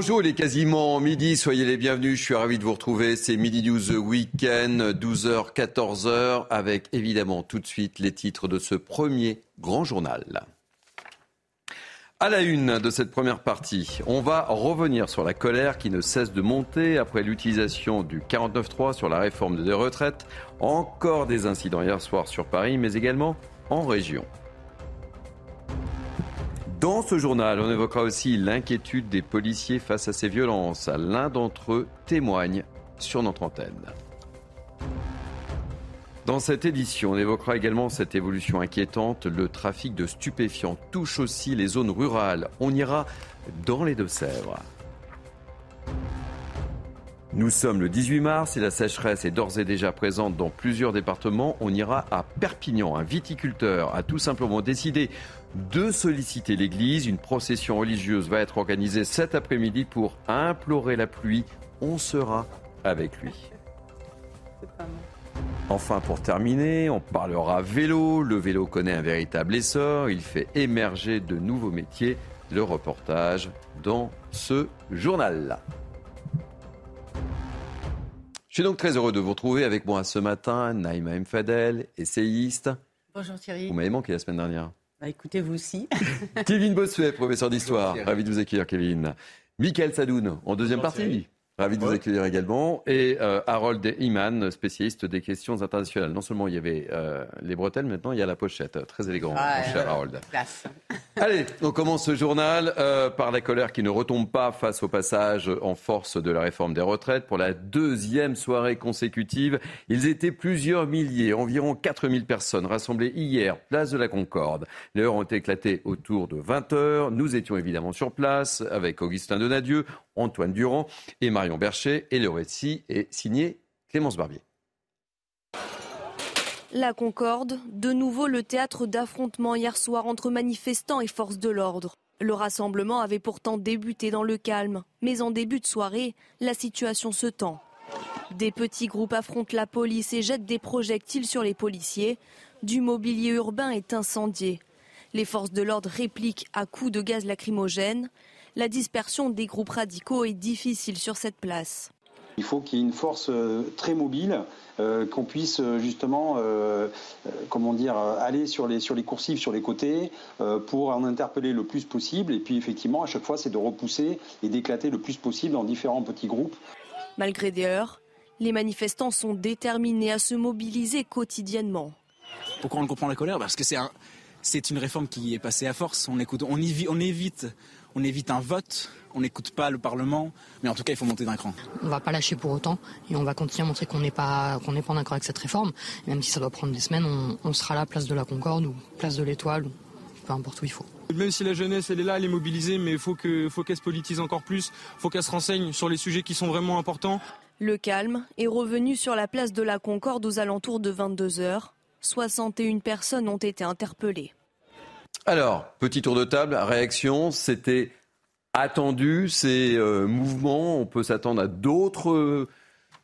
Bonjour, il est quasiment midi, soyez les bienvenus, je suis ravi de vous retrouver, c'est Midi News Weekend, 12h, 14h, avec évidemment tout de suite les titres de ce premier grand journal. À la une de cette première partie, on va revenir sur la colère qui ne cesse de monter après l'utilisation du 49.3 sur la réforme des retraites. Encore des incidents hier soir sur Paris, mais également en région. Dans ce journal, on évoquera aussi l'inquiétude des policiers face à ces violences. L'un d'entre eux témoigne sur notre antenne. Dans cette édition, on évoquera également cette évolution inquiétante. Le trafic de stupéfiants touche aussi les zones rurales. On ira dans les Deux-Sèvres. Nous sommes le 18 mars et la sécheresse est d'ores et déjà présente dans plusieurs départements. On ira à Perpignan. Un viticulteur a tout simplement décidé de solliciter l'Église. Une procession religieuse va être organisée cet après-midi pour implorer la pluie. On sera avec lui. Enfin, pour terminer, on parlera vélo. Le vélo connaît un véritable essor. Il fait émerger de nouveaux métiers. Le reportage dans ce journal. Je suis donc très heureux de vous retrouver avec moi ce matin, Naïma Mfadel, essayiste. Bonjour Thierry. Vous m'avez manqué la semaine dernière. Bah, écoutez, vous aussi. Kevin Bossuet, professeur d'histoire. Ravi de vous accueillir, Kevin. Michael Sadoun, en deuxième partie. Ravi de vous accueillir également. Et euh, Harold Iman, spécialiste des questions internationales. Non seulement il y avait euh, les bretelles, maintenant il y a la pochette. Très élégant, Ah, mon cher Harold. Place. Allez, on commence ce journal euh, par la colère qui ne retombe pas face au passage en force de la réforme des retraites. Pour la deuxième soirée consécutive, ils étaient plusieurs milliers, environ 4000 personnes rassemblées hier, place de la Concorde. Les heures ont éclaté autour de 20 heures. Nous étions évidemment sur place avec Augustin Donadieu, Antoine Durand et Marion Bercher. Et le récit est signé Clémence Barbier. La Concorde, de nouveau le théâtre d'affrontements hier soir entre manifestants et forces de l'ordre. Le rassemblement avait pourtant débuté dans le calme, mais en début de soirée, la situation se tend. Des petits groupes affrontent la police et jettent des projectiles sur les policiers. Du mobilier urbain est incendié. Les forces de l'ordre répliquent à coups de gaz lacrymogène. La dispersion des groupes radicaux est difficile sur cette place. Il faut qu'il y ait une force euh, très mobile, euh, qu'on puisse euh, justement, euh, euh, comment dire, aller sur les, sur les coursives, sur les côtés, euh, pour en interpeller le plus possible. Et puis effectivement, à chaque fois, c'est de repousser et d'éclater le plus possible en différents petits groupes. Malgré des heures, les manifestants sont déterminés à se mobiliser quotidiennement. Pourquoi on comprend la colère? Parce que c'est un, c'est une réforme qui est passée à force. On écoute, on évite, on évite un vote. On n'écoute pas le Parlement, mais en tout cas, il faut monter d'un cran. On va pas lâcher pour autant et on va continuer à montrer qu'on n'est pas qu'on n'est pas d'accord avec cette réforme. Et même si ça doit prendre des semaines, on, on sera là place de la Concorde ou place de l'Étoile ou peu importe où il faut. Même si la jeunesse elle est là, elle est mobilisée, mais il faut que faut qu'elle se politise encore plus, faut qu'elle se renseigne sur les sujets qui sont vraiment importants. Le calme est revenu sur la place de la Concorde aux alentours de 22 heures. 61 personnes ont été interpellées. Alors, petit tour de table, réaction, c'était attendu ces euh, mouvements. On peut s'attendre à d'autres euh,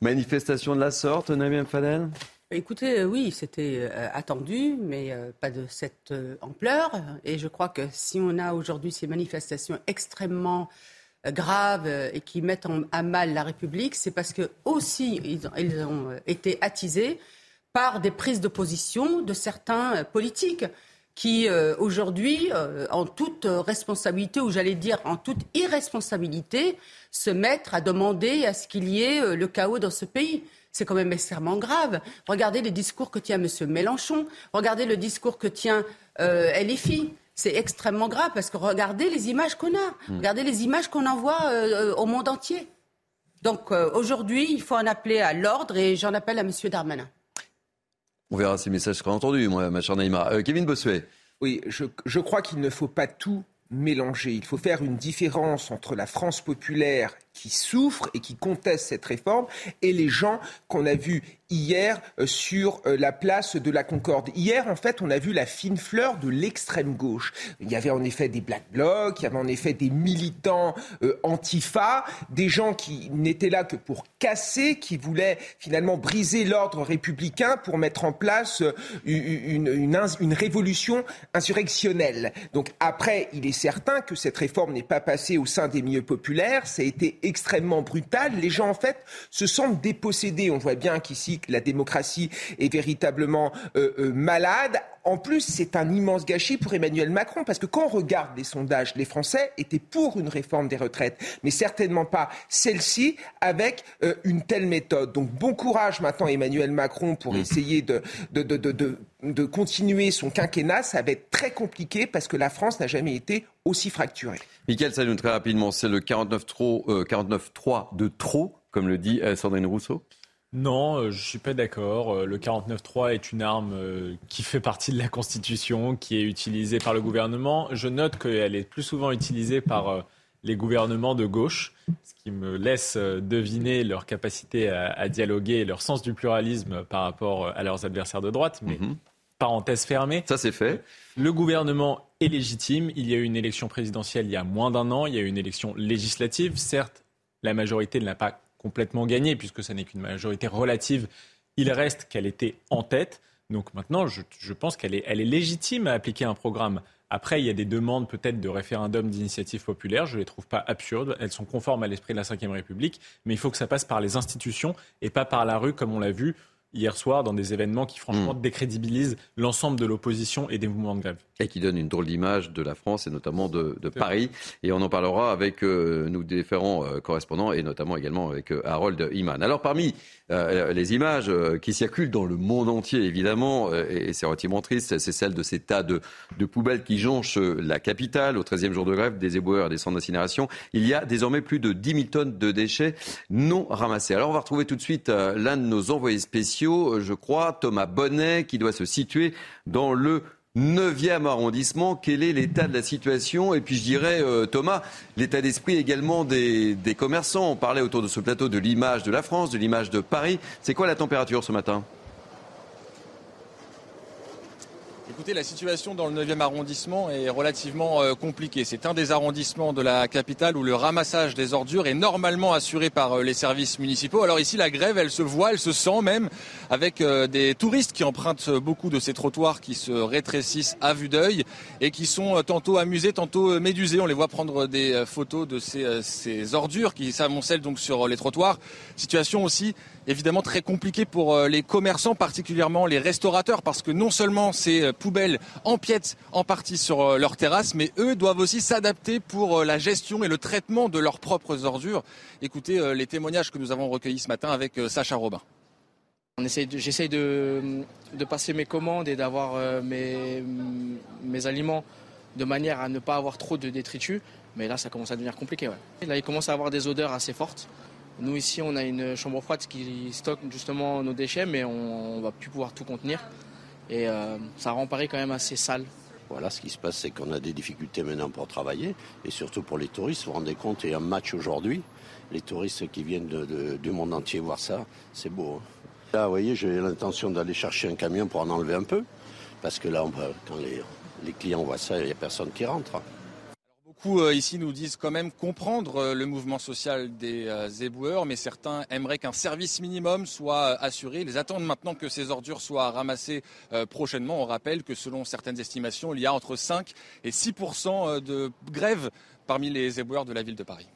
manifestations de la sorte, Naïm Fadel? Écoutez, euh, oui, c'était attendu, mais pas de cette ampleur. Et je crois que si on a aujourd'hui ces manifestations extrêmement graves et qui mettent en- à mal la République, c'est parce que aussi ils ont, été attisés par des prises de position de certains politiques qui euh, aujourd'hui, euh, en toute responsabilité, ou j'allais dire en toute irresponsabilité, se mettent à demander à ce qu'il y ait euh, le chaos dans ce pays. C'est quand même extrêmement grave. Regardez les discours que tient M. Mélenchon, regardez le discours que tient euh, LFI. C'est extrêmement grave parce que regardez les images qu'on a, regardez les images qu'on envoie euh, euh, au monde entier. Donc euh, aujourd'hui, il faut en appeler à l'ordre et j'en appelle à M. Darmanin. On verra si le message sera entendu, moi, ma chère Naïma. Euh, Kevin Bossuet. Oui, je, je crois qu'il ne faut pas tout mélanger. Il faut faire une différence entre la France populaire qui souffrent et qui contestent cette réforme et les gens qu'on a vus hier euh, sur euh, la place de la Concorde. Hier, en fait, on a vu la fine fleur de l'extrême gauche. Il y avait en effet des Black Blocs, il y avait en effet des militants euh, antifa, des gens qui n'étaient là que pour casser, qui voulaient finalement briser l'ordre républicain pour mettre en place une, une, révolution insurrectionnelle. Donc après, il est certain que cette réforme n'est pas passée au sein des milieux populaires, ça été extrêmement brutal. Les gens, en fait, se sentent dépossédés. On voit bien qu'ici, la démocratie est véritablement euh, euh, malade. En plus, c'est un immense gâchis pour Emmanuel Macron, parce que quand on regarde les sondages, les Français étaient pour une réforme des retraites, mais certainement pas celle-ci avec euh, une telle méthode. Donc bon courage maintenant Emmanuel Macron pour mmh. essayer de, de, de, de, continuer son quinquennat. Ça va être très compliqué parce que la France n'a jamais été aussi fracturée. Michael Saloun, très rapidement, c'est le 49-3 49 de trop, comme le dit Sandrine Rousseau non, euh, je ne suis pas d'accord. Euh, le 49.3 est une arme euh, qui fait partie de la Constitution, qui est utilisée par le gouvernement. Je note qu'elle est plus souvent utilisée par les gouvernements de gauche, ce qui me laisse deviner leur capacité à, dialoguer et leur sens du pluralisme par rapport à leurs adversaires de droite. Mais mhm. Parenthèse fermée. Ça, c'est fait. Le gouvernement est légitime. Il y a eu une élection présidentielle il y a moins d'un an. Il y a eu une élection législative. Certes, la majorité ne l'a pas complètement gagné, puisque ce n'est qu'une majorité relative. Il reste qu'elle était en tête. Donc maintenant, je, pense qu'elle est, elle est légitime à appliquer un programme. Après, il y a des demandes peut-être de référendum d'initiative populaire. Je ne les trouve pas absurdes. Elles sont conformes à l'esprit de la Ve République. Mais il faut que ça passe par les institutions et pas par la rue, comme on l'a vu hier soir dans des événements qui franchement hmm. décrédibilisent l'ensemble de l'opposition et des mouvements de grève. Et qui donnent une drôle d'image de la France et notamment de, Paris. Et on en parlera avec euh, nous différents euh, correspondants et notamment également avec euh, Harold Iman. Alors parmi les images qui circulent dans le monde entier évidemment, et c'est relativement triste, c'est celle de ces tas de, de, poubelles qui jonchent la capitale au 13e jour de grève, des éboueurs, des centres d'incinération. Il y a désormais plus de 10 000 tonnes de déchets non ramassés. Alors on va retrouver tout de suite l'un de nos envoyés spéciaux euh, je crois, Thomas Bonnet, qui doit se situer dans le 9e arrondissement. Quel est l'état de la situation? Et puis je dirais, euh, Thomas, l'état d'esprit également des, des commerçants. On parlait autour de ce plateau de l'image de la France, de l'image de Paris. C'est quoi la température ce matin? Écoutez, la situation dans le 9e arrondissement est relativement euh, compliquée. C'est un des arrondissements de la capitale où le ramassage des ordures est normalement assuré par euh, les services municipaux. Alors ici, la grève, elle se voit, elle se sent même avec euh, des touristes qui empruntent beaucoup de ces trottoirs qui se rétrécissent à vue d'œil et qui sont tantôt amusés, tantôt médusés. On les voit prendre des photos de ces, ces ordures qui s'amoncellent donc sur les trottoirs. Situation aussi évidemment très compliquée pour les commerçants, particulièrement les restaurateurs, parce que non seulement ces poubelles empiètent en partie sur euh, leur terrasse, mais eux doivent aussi s'adapter pour euh, la gestion et le traitement de leurs propres ordures. Écoutez euh, les témoignages que nous avons recueillis ce matin avec Sacha Robin. J'essaye de, passer mes commandes et d'avoir mes, mes, aliments de manière à ne pas avoir trop de détritus. Mais là, ça commence à devenir compliqué. Là, il commence à avoir des odeurs assez fortes. Nous, ici, on a une chambre froide qui stocke justement nos déchets, mais on ne va plus pouvoir tout contenir. Et euh, ça rend Paris quand même assez sale. Voilà, ce qui se passe, c'est qu'on a des difficultés maintenant pour travailler, et surtout pour les touristes. Vous vous rendez compte, il y a un match aujourd'hui. Les touristes qui viennent du monde entier voir ça, c'est beau. Hein. Là, vous voyez, j'ai l'intention d'aller chercher un camion pour en enlever un peu, parce que là, quand les, les clients voient ça, il n'y a personne qui rentre. Beaucoup euh, ici nous disent quand même comprendre euh, le mouvement social des euh, éboueurs, mais certains aimeraient qu'un service minimum soit assuré. Ils attendent maintenant que ces ordures soient ramassées prochainement. On rappelle que selon certaines estimations, il y a entre 5 et 6 de grève parmi les éboueurs de la ville de Paris.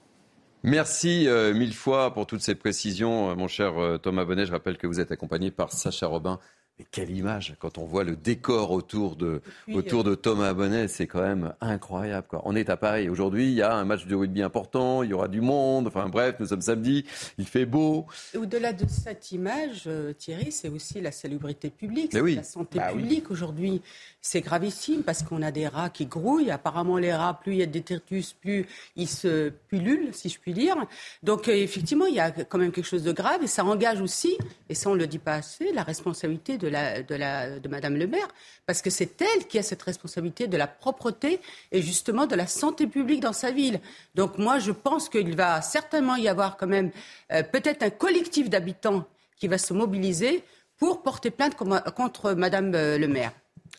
Merci mille fois pour toutes ces précisions, mon cher Thomas Bonnet. Je rappelle que vous êtes accompagné par Sacha Robin mais quelle image quand on voit le décor autour de, autour de Thomas Bonnet, c'est quand même incroyable. Quoi. On est à Paris. Aujourd'hui, il y a un match de rugby important, il y aura du monde. Enfin bref, nous sommes samedi, il fait beau. Au-delà de cette image, euh, Thierry, c'est aussi la salubrité publique, c'est la santé bah publique. Aujourd'hui, c'est gravissime parce qu'on a des rats qui grouillent. Apparemment, les rats, plus il y a des détritus, plus ils se pullulent, si je puis dire. Donc euh, effectivement, il y a quand même quelque chose de grave et ça engage aussi, et ça on ne le dit pas assez, la responsabilité de de, la, de, la, de Madame le maire, parce que c'est elle qui a cette responsabilité de la propreté et justement de la santé publique dans sa ville. Donc moi, je pense qu'il va certainement y avoir quand même euh, peut-être un collectif d'habitants qui va se mobiliser pour porter plainte contre Madame euh, le maire.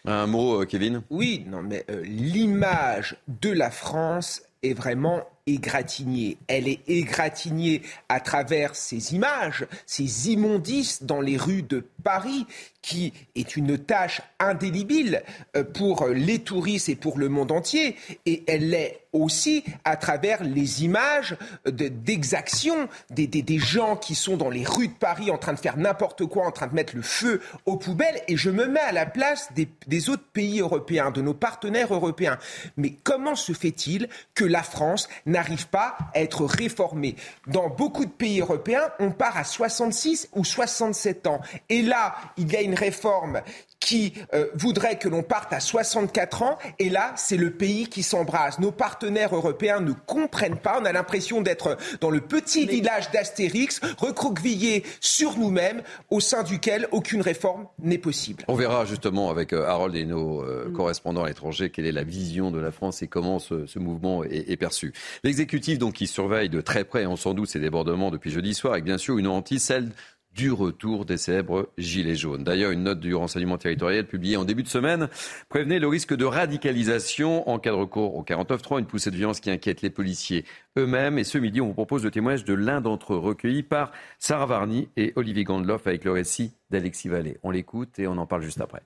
Un mot, Kevin? Oui, non, mais l'image de la France est vraiment égratignée. Elle est égratignée à travers ces images, ces immondices dans les rues de Paris, qui est une tâche indélébile euh, pour les touristes et pour le monde entier. Et elle l'est aussi à travers les images d'exactions des, gens qui sont dans les rues de Paris en train de faire n'importe quoi, en train de mettre le feu aux poubelles. Et je me mets à la place des, autres pays européens, de nos partenaires européens. Mais comment se fait-il que la France n'arrive pas à être réformée Dans beaucoup de pays européens, on part à 66 ou 67 ans. Et là, il y a une réforme qui euh, voudrait que l'on parte à 64 ans. Et là, c'est le pays qui s'embrase. Nos partenaires européens ne comprennent pas. On a l'impression d'être dans le petit village d'Astérix, recroquevillé sur nous-mêmes, au sein duquel aucune réforme n'est possible. On verra justement avec euh, Harold et nos euh, mm. correspondants à l'étranger quelle est la vision de la France et comment ce, mouvement est, est perçu. L'exécutif donc qui surveille de très près, on sans doute, ces débordements depuis jeudi soir, avec bien sûr une hantise, celle du retour des célèbres Gilets jaunes. D'ailleurs, une note du renseignement territorial publiée en début de semaine prévenait le risque de radicalisation en cas de recours au 49.3, une poussée de violence qui inquiète les policiers eux-mêmes. Et ce midi, on vous propose le témoignage de l'un d'entre eux, recueilli par Sarah Varny et Olivier Gandloff avec le récit d'Alexis Vallée. On l'écoute et on en parle juste après.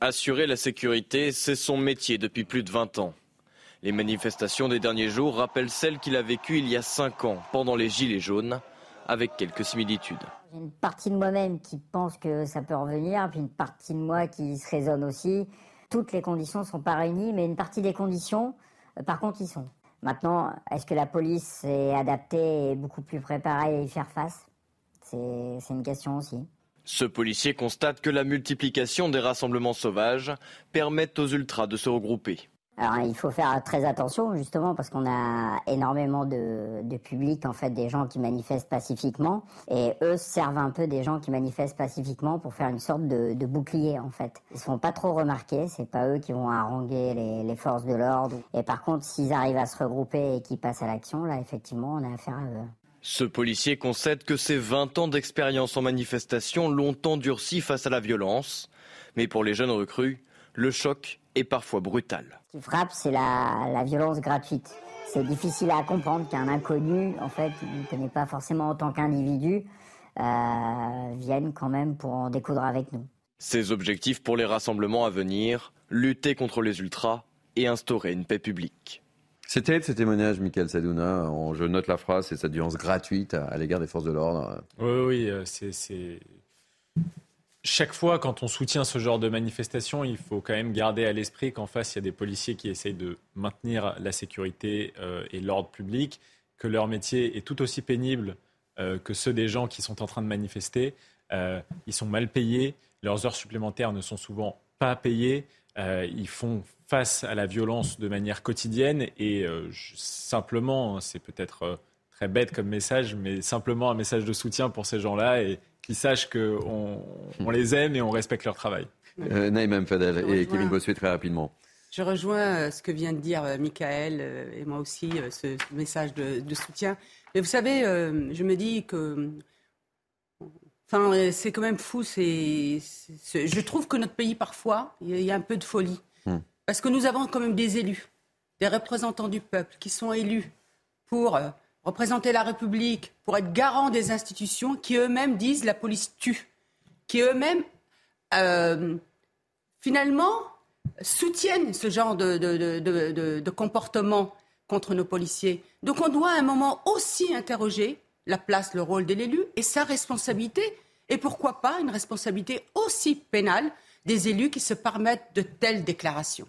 Assurer la sécurité, c'est son métier depuis plus de 20 ans. Les manifestations des derniers jours rappellent celles qu'il a vécues il y a 5 ans, pendant les Gilets jaunes avec quelques similitudes. J'ai une partie de moi-même qui pense que ça peut revenir, puis une partie de moi qui se raisonne aussi. Toutes les conditions ne sont pas réunies, mais une partie des conditions, euh, par contre, y sont. Maintenant, est-ce que la police est adaptée et beaucoup plus préparée à y faire face? C'est une question aussi. Ce policier constate que la multiplication des rassemblements sauvages permet aux ultras de se regrouper. Alors il faut faire très attention justement parce qu'on a énormément de, public en fait des gens qui manifestent pacifiquement et eux servent un peu des gens qui manifestent pacifiquement pour faire une sorte de, bouclier en fait. Ils se font pas trop remarquer, c'est pas eux qui vont haranguer les, les forces de l'ordre. Et par contre s'ils arrivent à se regrouper et qu'ils passent à l'action, là effectivement on a affaire à eux. Ce policier concède que ses 20 ans d'expérience en manifestation l'ont endurci face à la violence. Mais pour les jeunes recrues, le choc est parfois brutal. Ce qui frappe, c'est la, violence gratuite. C'est difficile à comprendre qu'un inconnu, en fait, qui ne connaît pas forcément en tant qu'individu, euh, vienne quand même pour en découdre avec nous. Ses objectifs pour les rassemblements à venir, lutter contre les ultras et instaurer une paix publique. C'était ce témoignage, Michael Sadouna. Je note la phrase, c'est cette violence gratuite à, l'égard des forces de l'ordre. Oui, oui, euh, c'est chaque fois, quand on soutient ce genre de manifestation, il faut quand même garder à l'esprit qu'en face, il y a des policiers qui essayent de maintenir la sécurité euh, et l'ordre public, que leur métier est tout aussi pénible euh, que ceux des gens qui sont en train de manifester. Euh, ils sont mal payés, leurs heures supplémentaires ne sont souvent pas payées, ils font face à la violence de manière quotidienne et simplement, c'est peut-être très bête comme message, mais simplement un message de soutien pour ces gens-là et qu'ils sachent qu'on on les aime et on respecte leur travail. Euh, Naïm Fadel et Kevin Bossuet très rapidement. Je rejoins euh, ce que vient de dire euh, Michael et moi aussi, ce, message de, soutien. Mais vous savez, je me dis que Enfin, c'est quand même fou. C'est, je trouve que notre pays, parfois, il y a un peu de folie. Hmm. Parce que nous avons quand même des élus, des représentants du peuple qui sont élus pour représenter la République, pour être garant des institutions qui eux-mêmes disent la police tue, qui eux-mêmes, euh, finalement, soutiennent ce genre de, de, comportement contre nos policiers. Donc on doit à un moment aussi interroger la place, le rôle de l'élu et sa responsabilité, et pourquoi pas une responsabilité aussi pénale des élus qui se permettent de telles déclarations.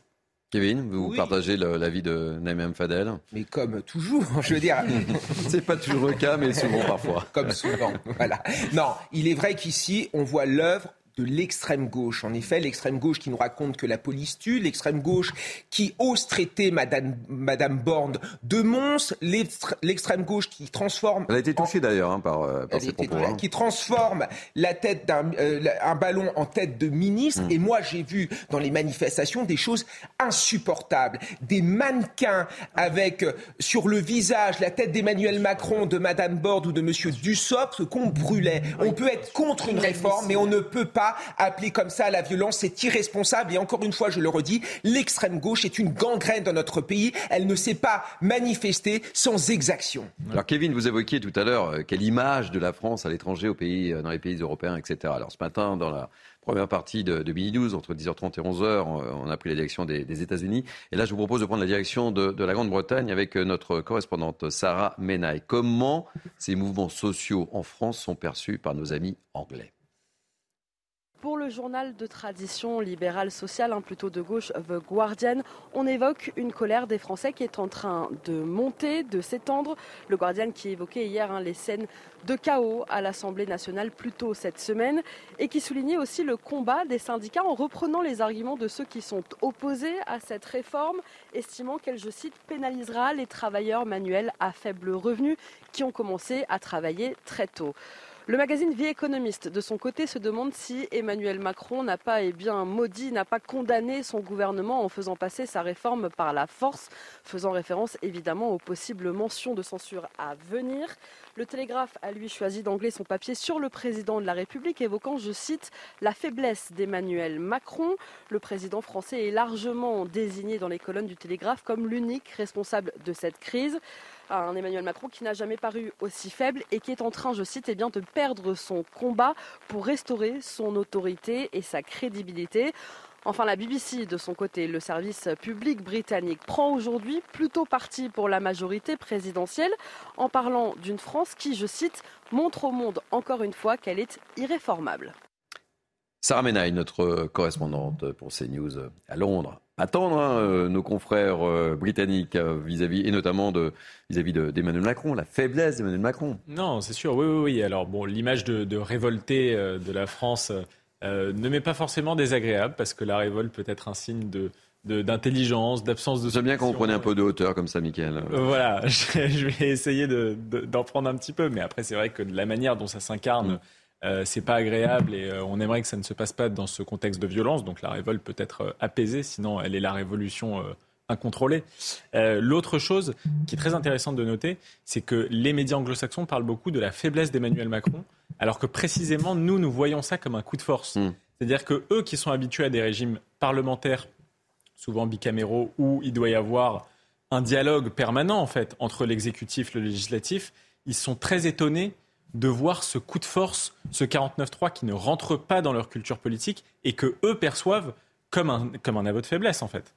Kevin, vous partagez l'avis de Naïm Fadel Mais comme toujours, je veux dire. c'est pas toujours le cas, mais souvent parfois. Comme souvent, voilà. Non, il est vrai qu'ici, on voit l'œuvre de l'extrême gauche. En effet, l'extrême gauche qui nous raconte que la police tue, l'extrême gauche qui ose traiter Madame, Madame Borne de monstre, l'extrême gauche qui transforme. Elle a été touchée d'ailleurs hein, par, euh, par ces propos. Hein. Qui transforme la tête d'un euh, un ballon en tête de ministre. Mm. Et moi, j'ai vu dans les manifestations des choses insupportables. Des mannequins avec euh, sur le visage la tête d'Emmanuel Macron, de Madame Borne ou de Monsieur Dussopt qu'on brûlait. On peut être contre une réforme, mais on ne peut pas appeler comme ça la violence. C'est irresponsable. Et encore une fois, je le redis, l'extrême gauche est une gangrène dans notre pays. Elle ne sait pas manifester sans exaction. Alors Kevin, vous évoquiez tout à l'heure euh, quelle image de la France à l'étranger, pays, euh, dans les pays européens, etc. Alors ce matin, dans la première partie de, de Midi 12, entre 10h30 et 11h, on a pris la direction des, États-Unis. Et là, je vous propose de prendre la direction de, de la Grande-Bretagne avec euh, notre correspondante Sarah Menaille. Comment ces mouvements sociaux en France sont perçus par nos amis anglais? Pour le journal de tradition libérale sociale, hein, plutôt de gauche, The Guardian, on évoque une colère des Français qui est en train de monter, de s'étendre. Le Guardian qui évoquait hier hein, les scènes de chaos à l'Assemblée nationale plus tôt cette semaine et qui soulignait aussi le combat des syndicats en reprenant les arguments de ceux qui sont opposés à cette réforme, estimant qu'elle, je cite, pénalisera les travailleurs manuels à faible revenu qui ont commencé à travailler très tôt. Le magazine Vie économiste, de son côté, se demande si Emmanuel Macron n'a pas, eh bien, maudit, n'a pas condamné son gouvernement en faisant passer sa réforme par la force, faisant référence évidemment aux possibles mentions de censure à venir. Le Télégraphe a lui choisi d'angler son papier sur le président de la République, évoquant, je cite, la faiblesse d'Emmanuel Macron. Le président français est largement désigné dans les colonnes du Télégraphe comme l'unique responsable de cette crise un Emmanuel Macron qui n'a jamais paru aussi faible et qui est en train, je cite, eh de perdre son combat pour restaurer son autorité et sa crédibilité. Enfin, la BBC, de son côté, le service public britannique, prend aujourd'hui plutôt parti pour la majorité présidentielle en parlant d'une France qui, je cite, montre au monde encore une fois qu'elle est irréformable. Sarah Menaille, notre correspondante pour CNews à Londres, attendre hein, euh, nos confrères euh, britanniques euh, vis-à-vis, et notamment vis-à-vis d'Emmanuel Macron, la faiblesse d'Emmanuel Macron. Non, c'est sûr, oui, oui, oui. Alors, bon, l'image de, de révolté de la France ne m'est pas forcément désagréable, parce que la révolte peut être un signe de d'intelligence, d'absence de. J'aime bien quand vous prenez un peu de hauteur comme ça, Michael. voilà, je, vais essayer d'en prendre un petit peu, mais après c'est vrai que de la manière dont ça s'incarne, mm. Euh, c'est pas agréable et euh, on aimerait que ça ne se passe pas dans ce contexte de violence. Donc la révolte peut être euh, apaisée, sinon elle est la révolution incontrôlée. L'autre chose qui est très intéressante de noter, c'est que les médias anglo-saxons parlent beaucoup de la faiblesse d'Emmanuel Macron, alors que précisément nous, nous voyons ça comme un coup de force. Hmm. C'est-à-dire que eux qui sont habitués à des régimes parlementaires, souvent bicaméraux, où il doit y avoir un dialogue permanent en fait entre l'exécutif et le législatif, ils sont très étonnés de voir ce coup de force, ce 49-3 qui ne rentre pas dans leur culture politique et que eux perçoivent comme un, comme un aveu de faiblesse en fait.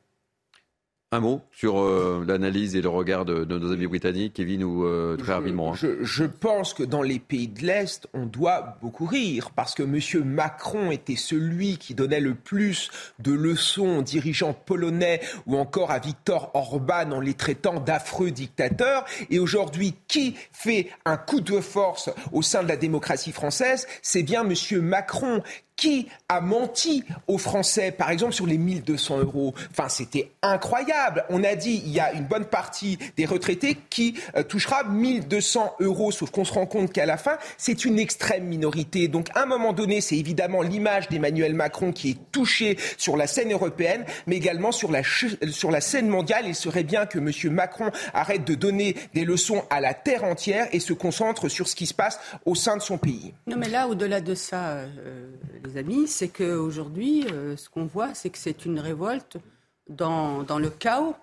Un mot sur euh, l'analyse et le regard de, nos amis britanniques, Kevin, ou euh, très rapidement. Hein. Je, pense que dans les pays de l'Est, on doit beaucoup rire, parce que M. Macron était celui qui donnait le plus de leçons aux dirigeants polonais ou encore à Viktor Orban en les traitant d'affreux dictateurs. Et aujourd'hui, qui fait un coup de force au sein de la démocratie française? C'est bien M. Macron qui a menti aux Français, par exemple sur les 1200 euros? Enfin, c'était incroyable. On a dit il y a une bonne partie des retraités qui euh, touchera 1200 euros, sauf qu'on se rend compte qu'à la fin, c'est une extrême minorité. Donc, à un moment donné, c'est évidemment l'image d'Emmanuel Macron qui est touchée sur la scène européenne, mais également sur la, sur la scène mondiale. Il serait bien que M. Macron arrête de donner des leçons à la terre entière et se concentre sur ce qui se passe au sein de son pays. Non, mais là, au-delà de ça, euh, amis, c'est qu'aujourd'hui, euh, ce qu'on voit, c'est que c'est une révolte dans, dans le chaos.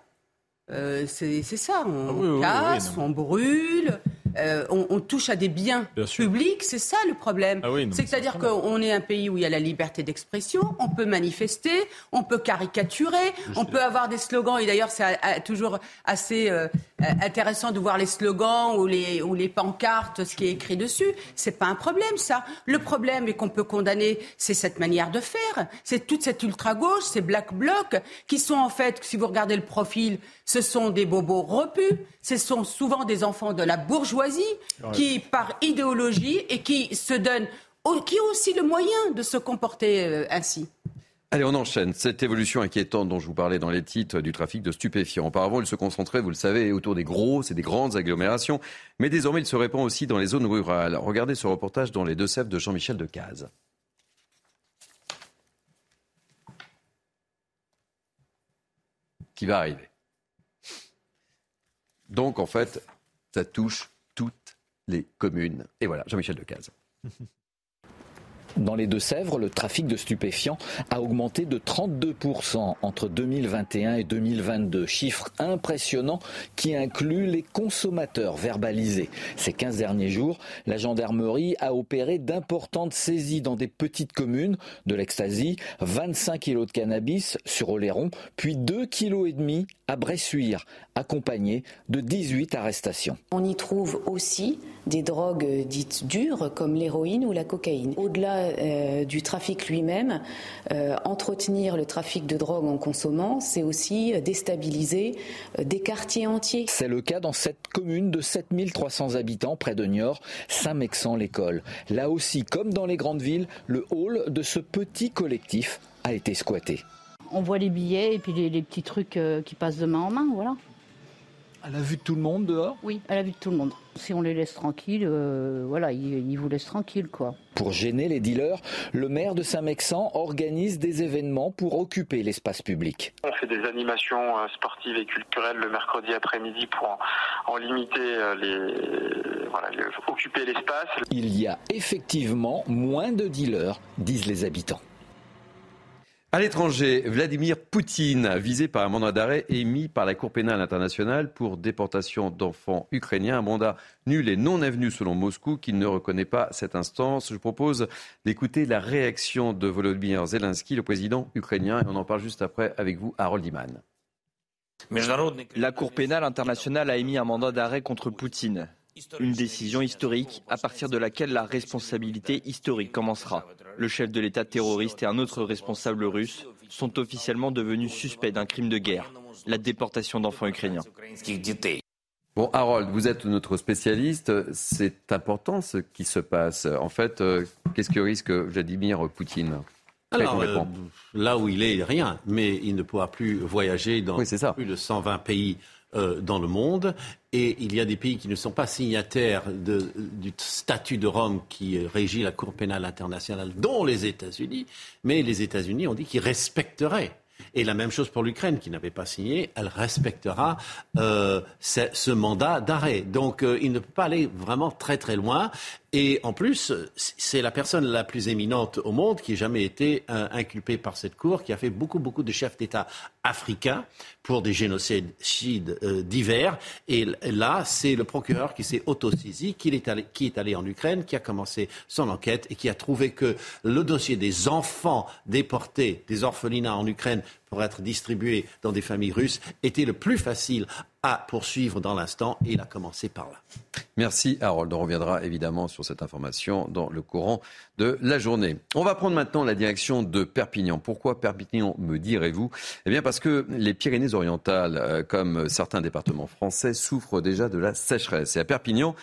Euh, c'est ça, on ah casse, on brûle, euh, on, touche à des biens publics, c'est ça le problème. Ah C'est-à-dire qu'on est un pays où il y a la liberté d'expression, on peut manifester, on peut caricaturer, on peut avoir des slogans, et d'ailleurs c'est toujours assez euh, intéressant de voir les slogans ou les, ou les pancartes, ce qui est écrit dessus. C'est pas un problème ça. Le problème est qu'on peut condamner, c'est cette manière de faire, c'est toute cette ultra-gauche, ces black blocs, qui sont en fait, si vous regardez le profil, ce sont des bobos repus, ce sont souvent des enfants de la bourgeoisie qui, par idéologie et qui se donnent qui ont aussi le moyen de se comporter euh, ainsi. Allez, on enchaîne. Cette évolution inquiétante dont je vous parlais dans les titres du trafic de stupéfiants. Auparavant, il se concentrait, vous le savez, autour des grosses et des grandes agglomérations. Mais désormais, il se répand aussi dans les zones rurales. Regardez ce reportage dans les Deux-Sèvres de Jean-Michel Decaze. Qui va arriver. Donc, en fait, ça touche les communes. Et voilà, Jean-Michel Decaze. Dans les Deux-Sèvres, le trafic de stupéfiants a augmenté de 32% entre 2021 et 2022. Chiffre impressionnant qui inclut les consommateurs verbalisés. Ces 15 derniers jours, la gendarmerie a opéré d'importantes saisies dans des petites communes de l'ecstasy, 25 kilos de cannabis sur Oléron, puis 2,5 kg à Bressuire, accompagné de 18 arrestations. On y trouve aussi des drogues dites dures comme l'héroïne ou la cocaïne. Euh, du trafic lui-même, euh, entretenir le trafic de drogue en consommant, c'est aussi déstabiliser euh, des quartiers entiers. C'est le cas dans cette commune de 7300 habitants près de Niort, Saint-Mexan-l'École. Là aussi, comme dans les grandes villes, le hall de ce petit collectif a été squatté. On voit les billets et puis les, petits trucs qui passent de main en main, voilà. À la vue de tout le monde dehors? Oui, à la vue de tout le monde. Si on les laisse tranquilles, euh, voilà, ils, vous laissent tranquilles, quoi. Pour gêner les dealers, le maire de Saint-Mexan organise des événements pour occuper l'espace public. On fait des animations euh, sportives et culturelles le mercredi après-midi pour en, limiter euh, les, voilà, occuper l'espace. Il y a effectivement moins de dealers, disent les habitants. À l'étranger, Vladimir Poutine, visé par un mandat d'arrêt émis par la Cour pénale internationale pour déportation d'enfants ukrainiens, un mandat nul et non avenu selon Moscou qui ne reconnaît pas cette instance. Je propose d'écouter la réaction de Volodymyr Zelensky, le président ukrainien, on en parle juste après avec vous, Harold Iman. La Cour pénale internationale a émis un mandat d'arrêt contre Poutine. Une décision historique à partir de laquelle la responsabilité historique commencera. Le chef de l'État terroriste et un autre responsable russe sont officiellement devenus suspects d'un crime de guerre, la déportation d'enfants ukrainiens. Bon, Harold, vous êtes notre spécialiste. C'est important ce qui se passe. En fait, euh, qu'est-ce que risque Vladimir Poutine? Alors, euh, là où il est, rien. Mais il ne pourra plus voyager dans plus de 120 pays euh, dans le monde. Et il y a des pays qui ne sont pas signataires du statut de Rome qui régit la Cour pénale internationale, dont les États-Unis. Mais les États-Unis ont dit qu'ils respecteraient et la même chose pour l'Ukraine qui n'avait pas signé, elle respectera euh, ce, mandat d'arrêt. Donc euh, il ne peut pas aller vraiment très très loin. Et en plus, c'est la personne la plus éminente au monde qui ait jamais été inculpée par cette cour, qui a fait beaucoup, beaucoup de chefs d'État africains pour des génocides euh, divers. Et là, c'est le procureur qui s'est autosaisi, qui est, allé, qui est allé en Ukraine, qui a commencé son enquête et qui a trouvé que le dossier des enfants déportés, des orphelinats en Ukraine, pour être distribués dans des familles russes était le plus facile à poursuivre dans l'instant et il a commencé par là. Merci Harold. On reviendra évidemment sur cette information dans le courant de la journée. On va prendre maintenant la direction de Perpignan. Pourquoi Perpignan, me direz-vous? Eh bien parce que les Pyrénées-Orientales, euh, comme certains départements français, souffrent déjà de la sécheresse. Et à Perpignan,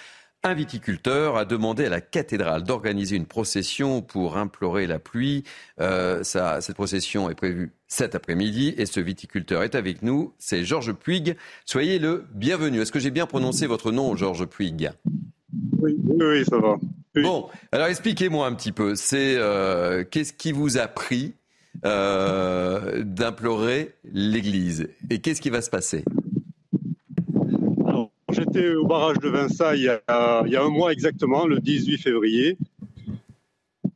un viticulteur a demandé à la cathédrale d'organiser une procession pour implorer la pluie. Euh, cette procession est prévue cet après-midi et ce viticulteur est avec nous. C'est Georges Puig. Soyez le bienvenu. Est-ce que j'ai bien prononcé votre nom, Georges Puig? Oui, oui, ça va. Bon, alors expliquez-moi un petit peu. C'est euh, qu'est-ce qui vous a pris euh, d'implorer l'Église? Et qu'est-ce qui va se passer? J'étais au barrage de Vinça il y, a, un mois exactement, le 18 février.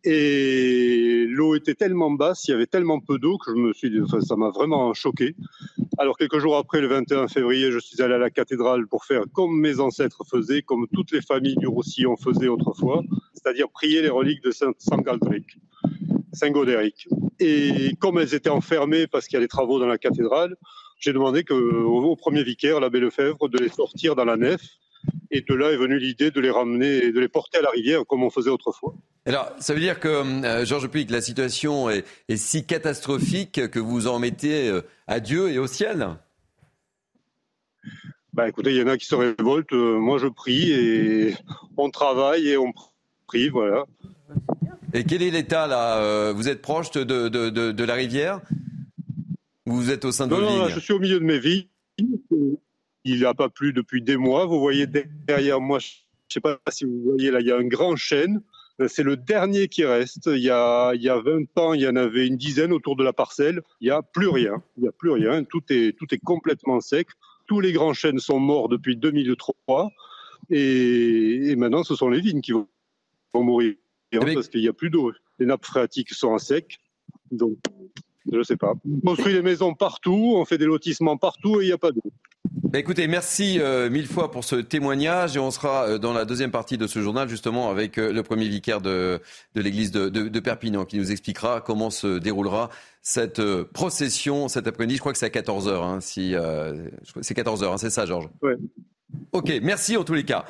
Et l'eau était tellement basse, il y avait tellement peu d'eau que je me suis, enfin, ça m'a vraiment choqué. Alors quelques jours après, le 21 février, je suis allé à la cathédrale pour faire comme mes ancêtres faisaient, comme toutes les familles du Roussillon faisaient autrefois, c'est-à-dire prier les reliques de Saint, Galdric, Saint Godéric. Et comme elles étaient enfermées parce qu'il y a des travaux dans la cathédrale, j'ai demandé que, au, premier vicaire, l'abbé Lefebvre, de les sortir dans la nef. Et de là est venue l'idée de les ramener et de les porter à la rivière comme on faisait autrefois. Alors, ça veut dire que, euh, Georges Puig, la situation est, si catastrophique que vous en mettez euh, à Dieu et au ciel? Bah, Écoutez, il y en a qui se révoltent. Euh, moi, je prie et on travaille et on prie, voilà. Et quel est l'état là? Euh, Vous êtes proche de, de, de, de la rivière? Vous êtes au sein de non, vos non, vignes je suis au milieu de mes vignes. Il n'a pas plu depuis des mois. Vous voyez derrière moi, je ne sais pas si vous voyez là, il y a un grand chêne. C'est le dernier qui reste. Il y, a, il y a 20 ans, il y en avait une dizaine autour de la parcelle. Il n'y a plus rien. Il n'y a plus rien. Tout est, tout est complètement sec. Tous les grands chênes sont morts depuis 2003. Et, et maintenant, ce sont les vignes qui vont, vont mourir parce qu'il n'y a plus d'eau. Les nappes phréatiques sont en sec. Donc, je ne sais pas. On construit des maisons partout, on fait des lotissements partout et il n'y a pas d'eau. Bah, écoutez, merci euh, mille fois pour ce témoignage et on sera euh, dans la deuxième partie de ce journal justement avec euh, le premier vicaire de, de l'église de, de, de, Perpignan qui nous expliquera comment se déroulera cette procession cet après-midi. Je crois que c'est à 14h. Hein, si, c'est 14h, hein, c'est ça Georges? Ouais. Ok, merci en tous les cas.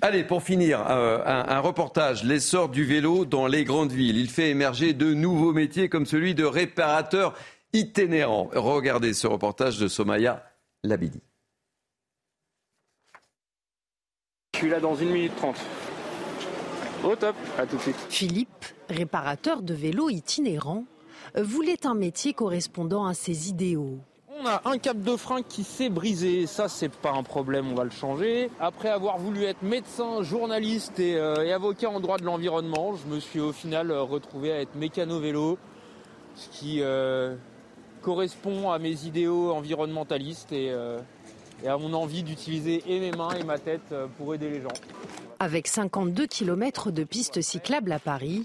Allez, pour finir, euh, un, un, reportage, l'essor du vélo dans les grandes villes. Il fait émerger de nouveaux métiers comme celui de réparateur itinérant. Regardez ce reportage de Somaya Labidi. Je suis là dans une minute trente. Au top, à tout de suite. Philippe, réparateur de vélo itinérant, voulait un métier correspondant à ses idéaux. On a un cap de frein qui s'est brisé, ça c'est pas un problème, on va le changer. Après avoir voulu être médecin, journaliste et, euh, avocat en droit de l'environnement, je me suis au final euh, retrouvé à être mécano-vélo, ce qui euh, correspond à mes idéaux environnementalistes et, et à mon envie d'utiliser et mes mains et ma tête pour aider les gens. Avec 52 km de pistes cyclables à Paris,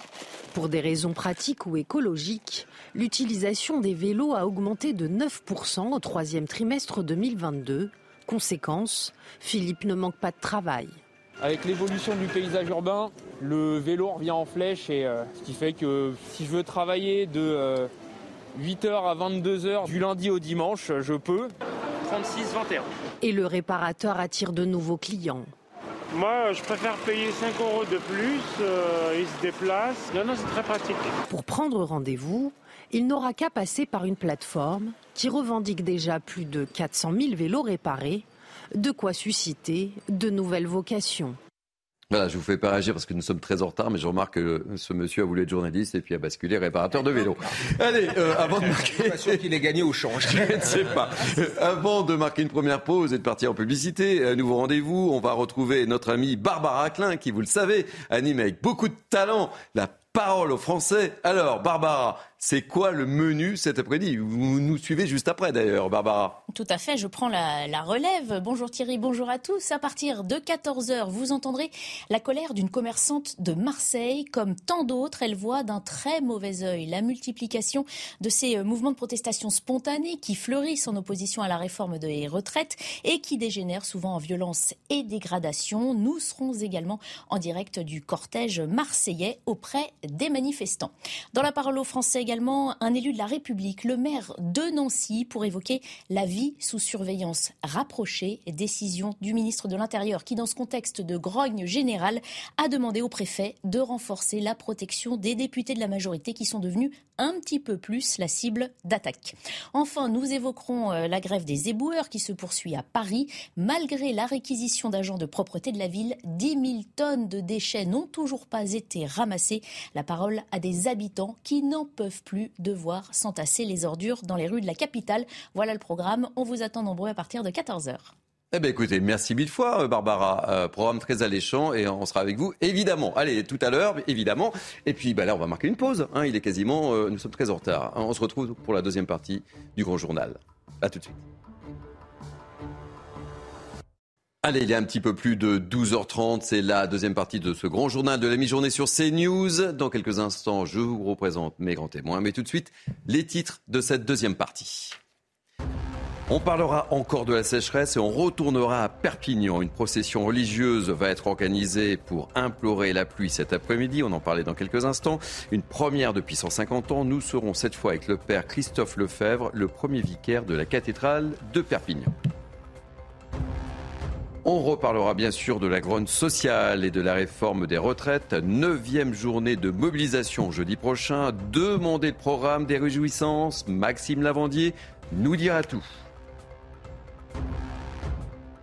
pour des raisons pratiques ou écologiques, l'utilisation des vélos a augmenté de 9% au troisième trimestre 2022. Conséquence, Philippe ne manque pas de travail. Avec l'évolution du paysage urbain, le vélo revient en flèche et euh, ce qui fait que si je veux travailler de euh, 8h à 22h du lundi au dimanche, je peux. 36-21. Et le réparateur attire de nouveaux clients. Moi, je préfère payer 5 euros de plus, euh, ils se déplacent. Non, non, c'est très pratique. Pour prendre rendez-vous, il n'aura qu'à passer par une plateforme qui revendique déjà plus de 400 000 vélos réparés, de quoi susciter de nouvelles vocations. Voilà, je vous fais pas réagir parce que nous sommes très en retard, mais je remarque que ce monsieur a voulu être journaliste et puis a basculé réparateur de vélo. Allez, euh, avant de marquer. Je suis pas sûr qu'il ait gagné au change. je ne sais pas. Euh, avant de marquer une première pause et de partir en publicité, un nouveau rendez-vous, on va retrouver notre amie Barbara Klein, qui, vous le savez, anime avec beaucoup de talent la parole aux Français. Alors, Barbara, c'est quoi le menu cet après-midi? Vous nous suivez juste après d'ailleurs, Barbara. Tout à fait, je prends la, relève. Bonjour Thierry, bonjour à tous. À partir de 14h, vous entendrez la colère d'une commerçante de Marseille. Comme tant d'autres, elle voit d'un très mauvais œil la multiplication de ces mouvements de protestation spontanés qui fleurissent en opposition à la réforme des retraites et qui dégénèrent souvent en violence et dégradation. Nous serons également en direct du cortège marseillais auprès des manifestants. Dans la parole aux Français, également un élu de la République, le maire de Nancy, pour évoquer la vie sous surveillance rapprochée, décision du ministre de l'Intérieur qui, dans ce contexte de grogne générale, a demandé au préfet de renforcer la protection des députés de la majorité qui sont devenus un petit peu plus la cible d'attaque. Enfin, nous évoquerons la grève des éboueurs qui se poursuit à Paris. Malgré la réquisition d'agents de propreté de la ville, 10 000 tonnes de déchets n'ont toujours pas été ramassées. La parole à des habitants qui n'en peuvent plus de voir s'entasser les ordures dans les rues de la capitale. Voilà le programme. On vous attend nombreux à partir de 14h. Eh bien, écoutez, merci mille fois, Barbara. Euh, programme très alléchant et on sera avec vous, évidemment. Allez, tout à l'heure, évidemment. Et puis, bah, là, on va marquer une pause. Hein. Il est quasiment. Euh, nous sommes très en retard. Hein. On se retrouve pour la deuxième partie du Grand Journal. À tout de suite. Allez, il a un petit peu plus de 12h30, c'est la deuxième partie de ce grand journal de la mi-journée sur CNews. Dans quelques instants, je vous représente mes grands témoins, mais tout de suite, les titres de cette deuxième partie. On parlera encore de la sécheresse et on retournera à Perpignan. Une procession religieuse va être organisée pour implorer la pluie cet après-midi. On en parlait dans quelques instants. Une première depuis 150 ans. Nous serons cette fois avec le père Christophe Lefebvre, le premier vicaire de la cathédrale de Perpignan. On reparlera bien sûr de la grogne sociale et de la réforme des retraites. Neuvième journée de mobilisation jeudi prochain. Demandez le programme des réjouissances. Maxime Lavandier nous dira tout.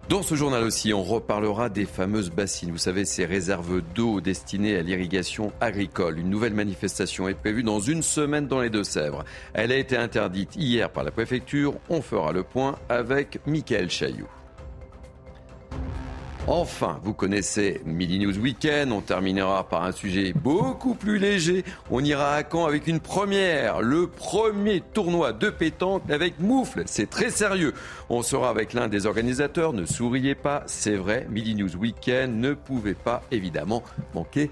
Dans ce journal aussi, on reparlera des fameuses bassines. Vous savez, ces réserves d'eau destinées à l'irrigation agricole. Une nouvelle manifestation est prévue dans une semaine dans les Deux-Sèvres. Elle a été interdite hier par la préfecture. On fera le point avec Michael Chailloux. Enfin, vous connaissez Midi News Weekend. On terminera par un sujet beaucoup plus léger. On ira à Caen avec une première, le premier tournoi de pétanque avec moufle. C'est très sérieux. On sera avec l'un des organisateurs. Ne souriez pas, c'est vrai. Midi News Weekend ne pouvait pas évidemment manquer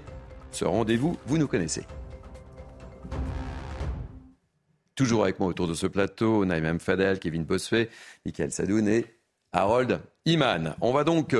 ce rendez-vous. Vous nous connaissez. Toujours avec moi autour de ce plateau, Naïm Fadel, Kevin Bossuet, Michael Sadoun et Harold Iman. On va donc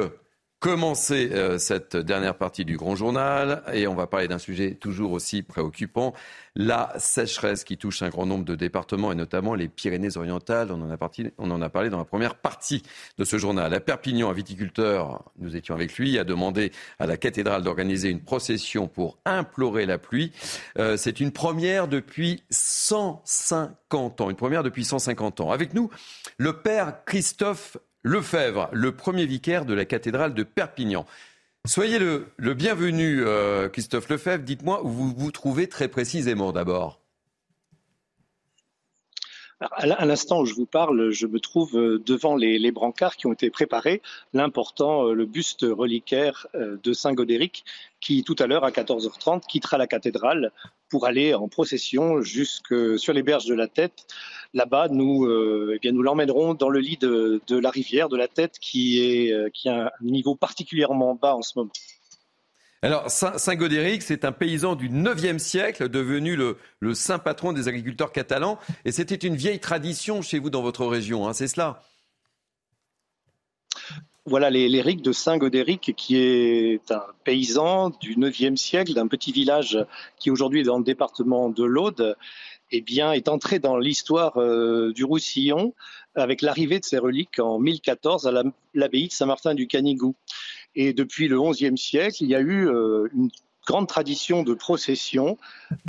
commencer euh, cette dernière partie du Grand Journal et on va parler d'un sujet toujours aussi préoccupant, la sécheresse qui touche un grand nombre de départements et notamment les Pyrénées-Orientales. On, en a on en a parlé dans la première partie de ce journal. À Perpignan, un viticulteur, nous étions avec lui, a demandé à la cathédrale d'organiser une procession pour implorer la pluie. Euh, c'est une première depuis 150 ans, une première depuis 150 ans. Avec nous, le père Christophe Lefebvre, le premier vicaire de la cathédrale de Perpignan. Soyez le, bienvenu, euh, Christophe Lefebvre. Dites-moi où vous vous trouvez très précisément d'abord. À l'instant où je vous parle, je me trouve euh, devant les, brancards qui ont été préparés, l'important, euh, le buste reliquaire de Saint Godéric, qui tout à l'heure à 14h30 quittera la cathédrale pour aller en procession jusque sur les berges de la Tête. Là-bas, nous, euh, eh l'emmènerons dans le lit de, la rivière de la Tête, qui est euh, qui a un niveau particulièrement bas en ce moment. Alors, Saint-Godéric, c'est un paysan du 9e siècle, devenu le, saint patron des agriculteurs catalans. Et c'était une vieille tradition chez vous dans votre région, hein, c'est cela? Voilà les, les de Saint-Godéric, qui est un paysan du 9e siècle, d'un petit village qui aujourd'hui est dans le département de l'Aude, eh bien, est entré dans l'histoire euh, du Roussillon avec l'arrivée de ses reliques en 1014 à l'abbaye de Saint-Martin du Canigou. Et depuis le XIe siècle, il y a eu euh, une grande tradition de procession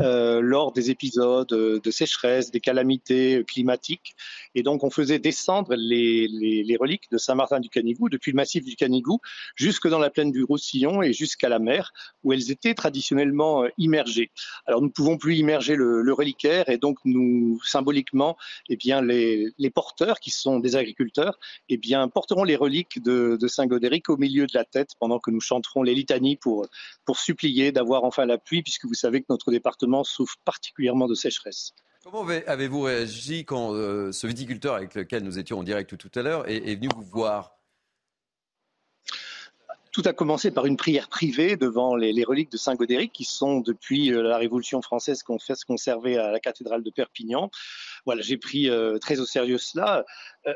euh, lors des épisodes de sécheresse, des calamités climatiques. Et donc, on faisait descendre les, reliques de Saint-Martin du Canigou, depuis le massif du Canigou, jusque dans la plaine du Roussillon et jusqu'à la mer, où elles étaient traditionnellement euh, immergées. Alors, nous ne pouvons plus immerger le, reliquaire, et donc, nous, symboliquement, eh bien, les, porteurs, qui sont des agriculteurs, eh bien, porteront les reliques de, Saint-Godéric au milieu de la tête pendant que nous chanterons les litanies pour supplier d'avoir enfin la pluie, puisque vous savez que notre département souffre particulièrement de sécheresse. Comment avez-vous réagi quand euh, ce viticulteur avec lequel nous étions en direct tout à l'heure est, venu vous voir? Tout a commencé par une prière privée devant les, reliques de Saint-Godéric qui sont depuis euh, la Révolution française qu'on à la cathédrale de Perpignan. Voilà, j'ai pris euh, très au sérieux cela. Euh,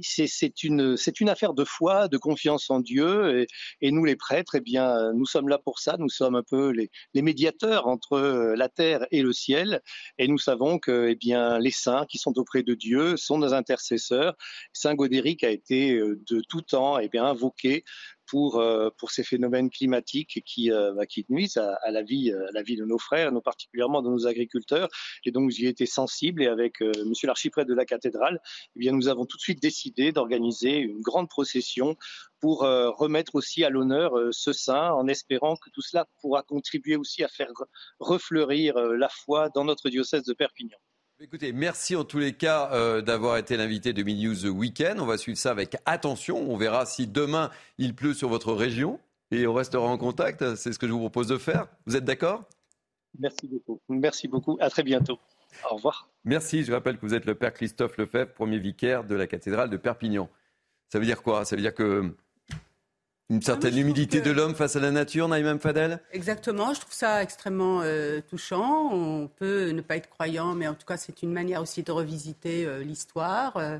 c'est une, une affaire de foi, de confiance en Dieu, et, nous les prêtres, eh bien, nous sommes là pour ça. Nous sommes un peu les, les, médiateurs entre la terre et le ciel, et nous savons que, eh bien, les saints qui sont auprès de Dieu sont nos intercesseurs. Saint Godéric a été de tout temps, eh bien, invoqué pour, euh, pour ces phénomènes climatiques qui, euh, bah, qui nuisent à, la vie, à la vie de nos frères, nous particulièrement de nos agriculteurs. Et donc, j'y ai été sensible et avec euh, Monsieur l'archiprêtre de la cathédrale, eh bien, nous avons tout de suite décidé d'organiser une grande procession pour remettre aussi à l'honneur ce saint, en espérant que tout cela pourra contribuer aussi à faire refleurir la foi dans notre diocèse de Perpignan. Écoutez, merci en tous les cas euh, d'avoir été l'invité de Mini News Weekend. On va suivre ça avec attention. On verra si demain il pleut sur votre région et on restera en contact. C'est ce que je vous propose de faire. Vous êtes d'accord? Merci beaucoup. Merci beaucoup. À très bientôt. Au revoir. Merci. Je rappelle que vous êtes le père Christophe Lefebvre, premier vicaire de la cathédrale de Perpignan. Ça veut dire quoi? Ça veut dire que une certaine humilité de l'homme face à la nature, Naïm Fadel? Exactement, je trouve ça extrêmement euh, touchant. On peut ne pas être croyant, mais en tout cas, c'est une manière aussi de revisiter euh, l'histoire, euh,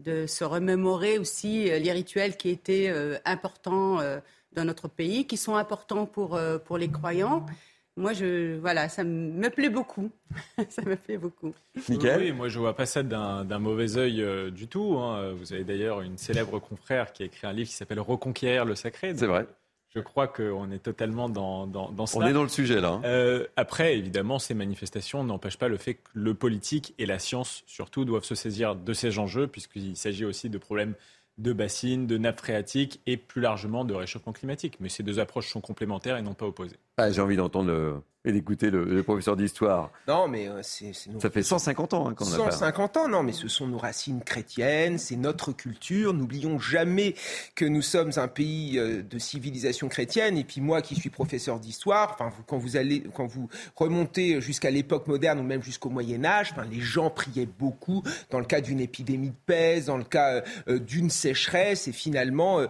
de se remémorer aussi les rituels qui étaient importants dans notre pays, qui sont importants pour, pour les croyants moi, je, voilà, ça me plaît beaucoup. ça me plaît beaucoup. Oui, moi, je vois pas ça d'un mauvais œil euh, du tout. Hein. Vous avez d'ailleurs une célèbre confrère qui a écrit un livre qui s'appelle Reconquérir le sacré. C'est vrai. Je crois qu'on est totalement dans, dans, dans On est dans le sujet là. Hein. Euh, après, évidemment, ces manifestations n'empêchent pas le fait que le politique et la science, surtout, doivent se saisir de ces enjeux, puisqu'il s'agit aussi de problèmes de bassines, de nappes phréatiques et plus largement de réchauffement climatique. Mais ces deux approches sont complémentaires et non pas opposées. Ah, j'ai envie d'entendre et d'écouter le, professeur d'histoire. Non, mais euh, c'est, Ça fait 150 ans hein, qu'on a 150 ans, non, mais ce sont nos racines chrétiennes, c'est notre culture. N'oublions jamais que nous sommes un pays euh, de civilisation chrétienne. Et puis moi, qui suis professeur d'histoire, enfin, quand vous allez, quand vous remontez jusqu'à l'époque moderne ou même jusqu'au Moyen Âge, enfin, les gens priaient beaucoup dans le cas d'une épidémie de peste, dans le cas euh, d'une sécheresse, et finalement,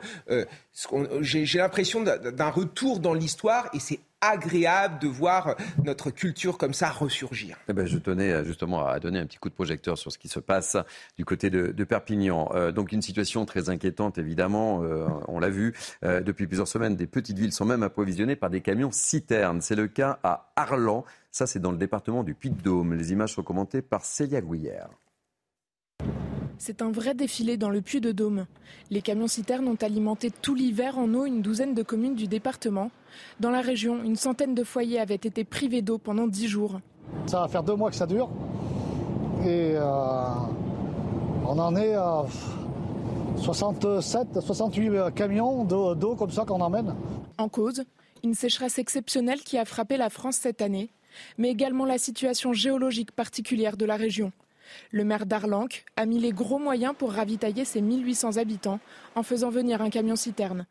j'ai, j'ai l'impression d'un retour dans l'histoire, et c'est agréable de voir notre culture comme ça ressurgir. Eh ben, je tenais euh, justement à donner un petit coup de projecteur sur ce qui se passe du côté de, Perpignan. Euh, donc une situation très inquiétante évidemment, euh, on l'a vu depuis plusieurs semaines, des petites villes sont même approvisionnées par des camions citernes. C'est le cas à Arlan, ça c'est dans le département du Puy-de-Dôme. Les images sont commentées par Célia Gouillère. C'est un vrai défilé dans le Puy-de-Dôme. Les camions-citernes ont alimenté tout l'hiver en eau une douzaine de communes du département. Dans la région, une centaine de foyers avaient été privés d'eau pendant dix jours. Ça va faire deux mois que ça dure. Et euh, on en est à 67, 68 camions d'eau comme ça qu'on emmène. En cause, une sécheresse exceptionnelle qui a frappé la France cette année, mais également la situation géologique particulière de la région. Le maire d'Arlanc a mis les gros moyens pour ravitailler ses 1800 habitants en faisant venir un camion-citerne.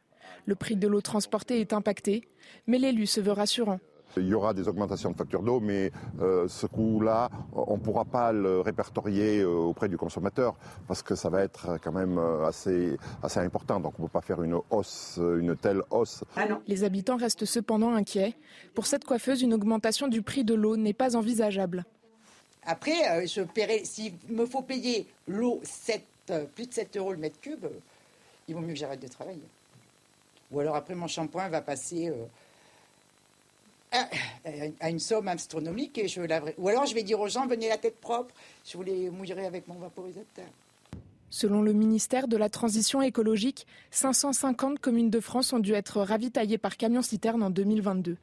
Le prix de l'eau transportée est impacté, mais l'élu se veut rassurant. Il y aura des augmentations de factures d'eau, mais euh, ce coût-là, on ne pourra pas le répertorier euh, auprès du consommateur parce que ça va être quand même euh, assez, assez important. Donc on ne peut pas faire une hausse, une telle hausse. Ah Les habitants restent cependant inquiets. Pour cette coiffeuse, une augmentation du prix de l'eau n'est pas envisageable. Après, euh, je paierai, s'il me faut payer l'eau euh, plus de 7 euros le mètre cube, euh, il vaut mieux que j'arrête de travailler. Ou alors après, mon shampoing va passer à, une somme astronomique et je laverai. Ou alors je vais dire aux gens, venez la tête propre, je vous les mouillerai avec mon vaporisateur. Selon le ministère de la Transition écologique, 550 communes de France ont dû être ravitaillées par camion-citerne en 2022.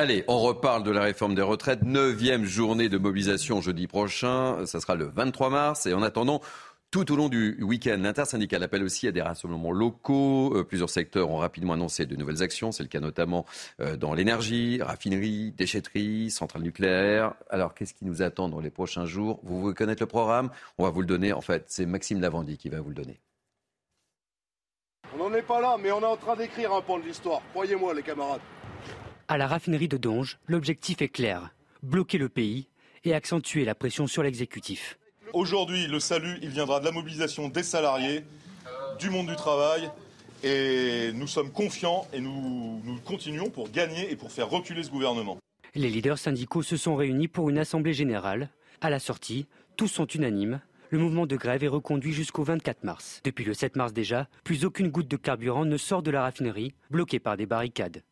Allez, on reparle de la réforme des retraites. Neuvième journée de mobilisation jeudi prochain. Ça sera le 23 mars. Et en attendant, tout au long du week-end, l'intersyndical appelle aussi à des rassemblements locaux. Euh, plusieurs secteurs ont rapidement annoncé de nouvelles actions. C'est le cas notamment euh, dans l'énergie, raffinerie, déchetterie, centrale nucléaire. Alors, qu'est-ce qui nous attend dans les prochains jours? Vous voulez connaître le programme? On va vous le donner. En fait, c'est Maxime Lavandy qui va vous le donner. On n'en est pas là, mais on est en train d'écrire un pan de l'histoire. Croyez-moi, les camarades. À la raffinerie de Donge, l'objectif est clair bloquer le pays et accentuer la pression sur l'exécutif. Aujourd'hui, le salut, il viendra de la mobilisation des salariés, du monde du travail, et nous sommes confiants et nous, nous continuons pour gagner et pour faire reculer ce gouvernement. Les leaders syndicaux se sont réunis pour une assemblée générale. À la sortie, tous sont unanimes. Le mouvement de grève est reconduit jusqu'au 24 mars. Depuis le 7 mars déjà, plus aucune goutte de carburant ne sort de la raffinerie, bloquée par des barricades.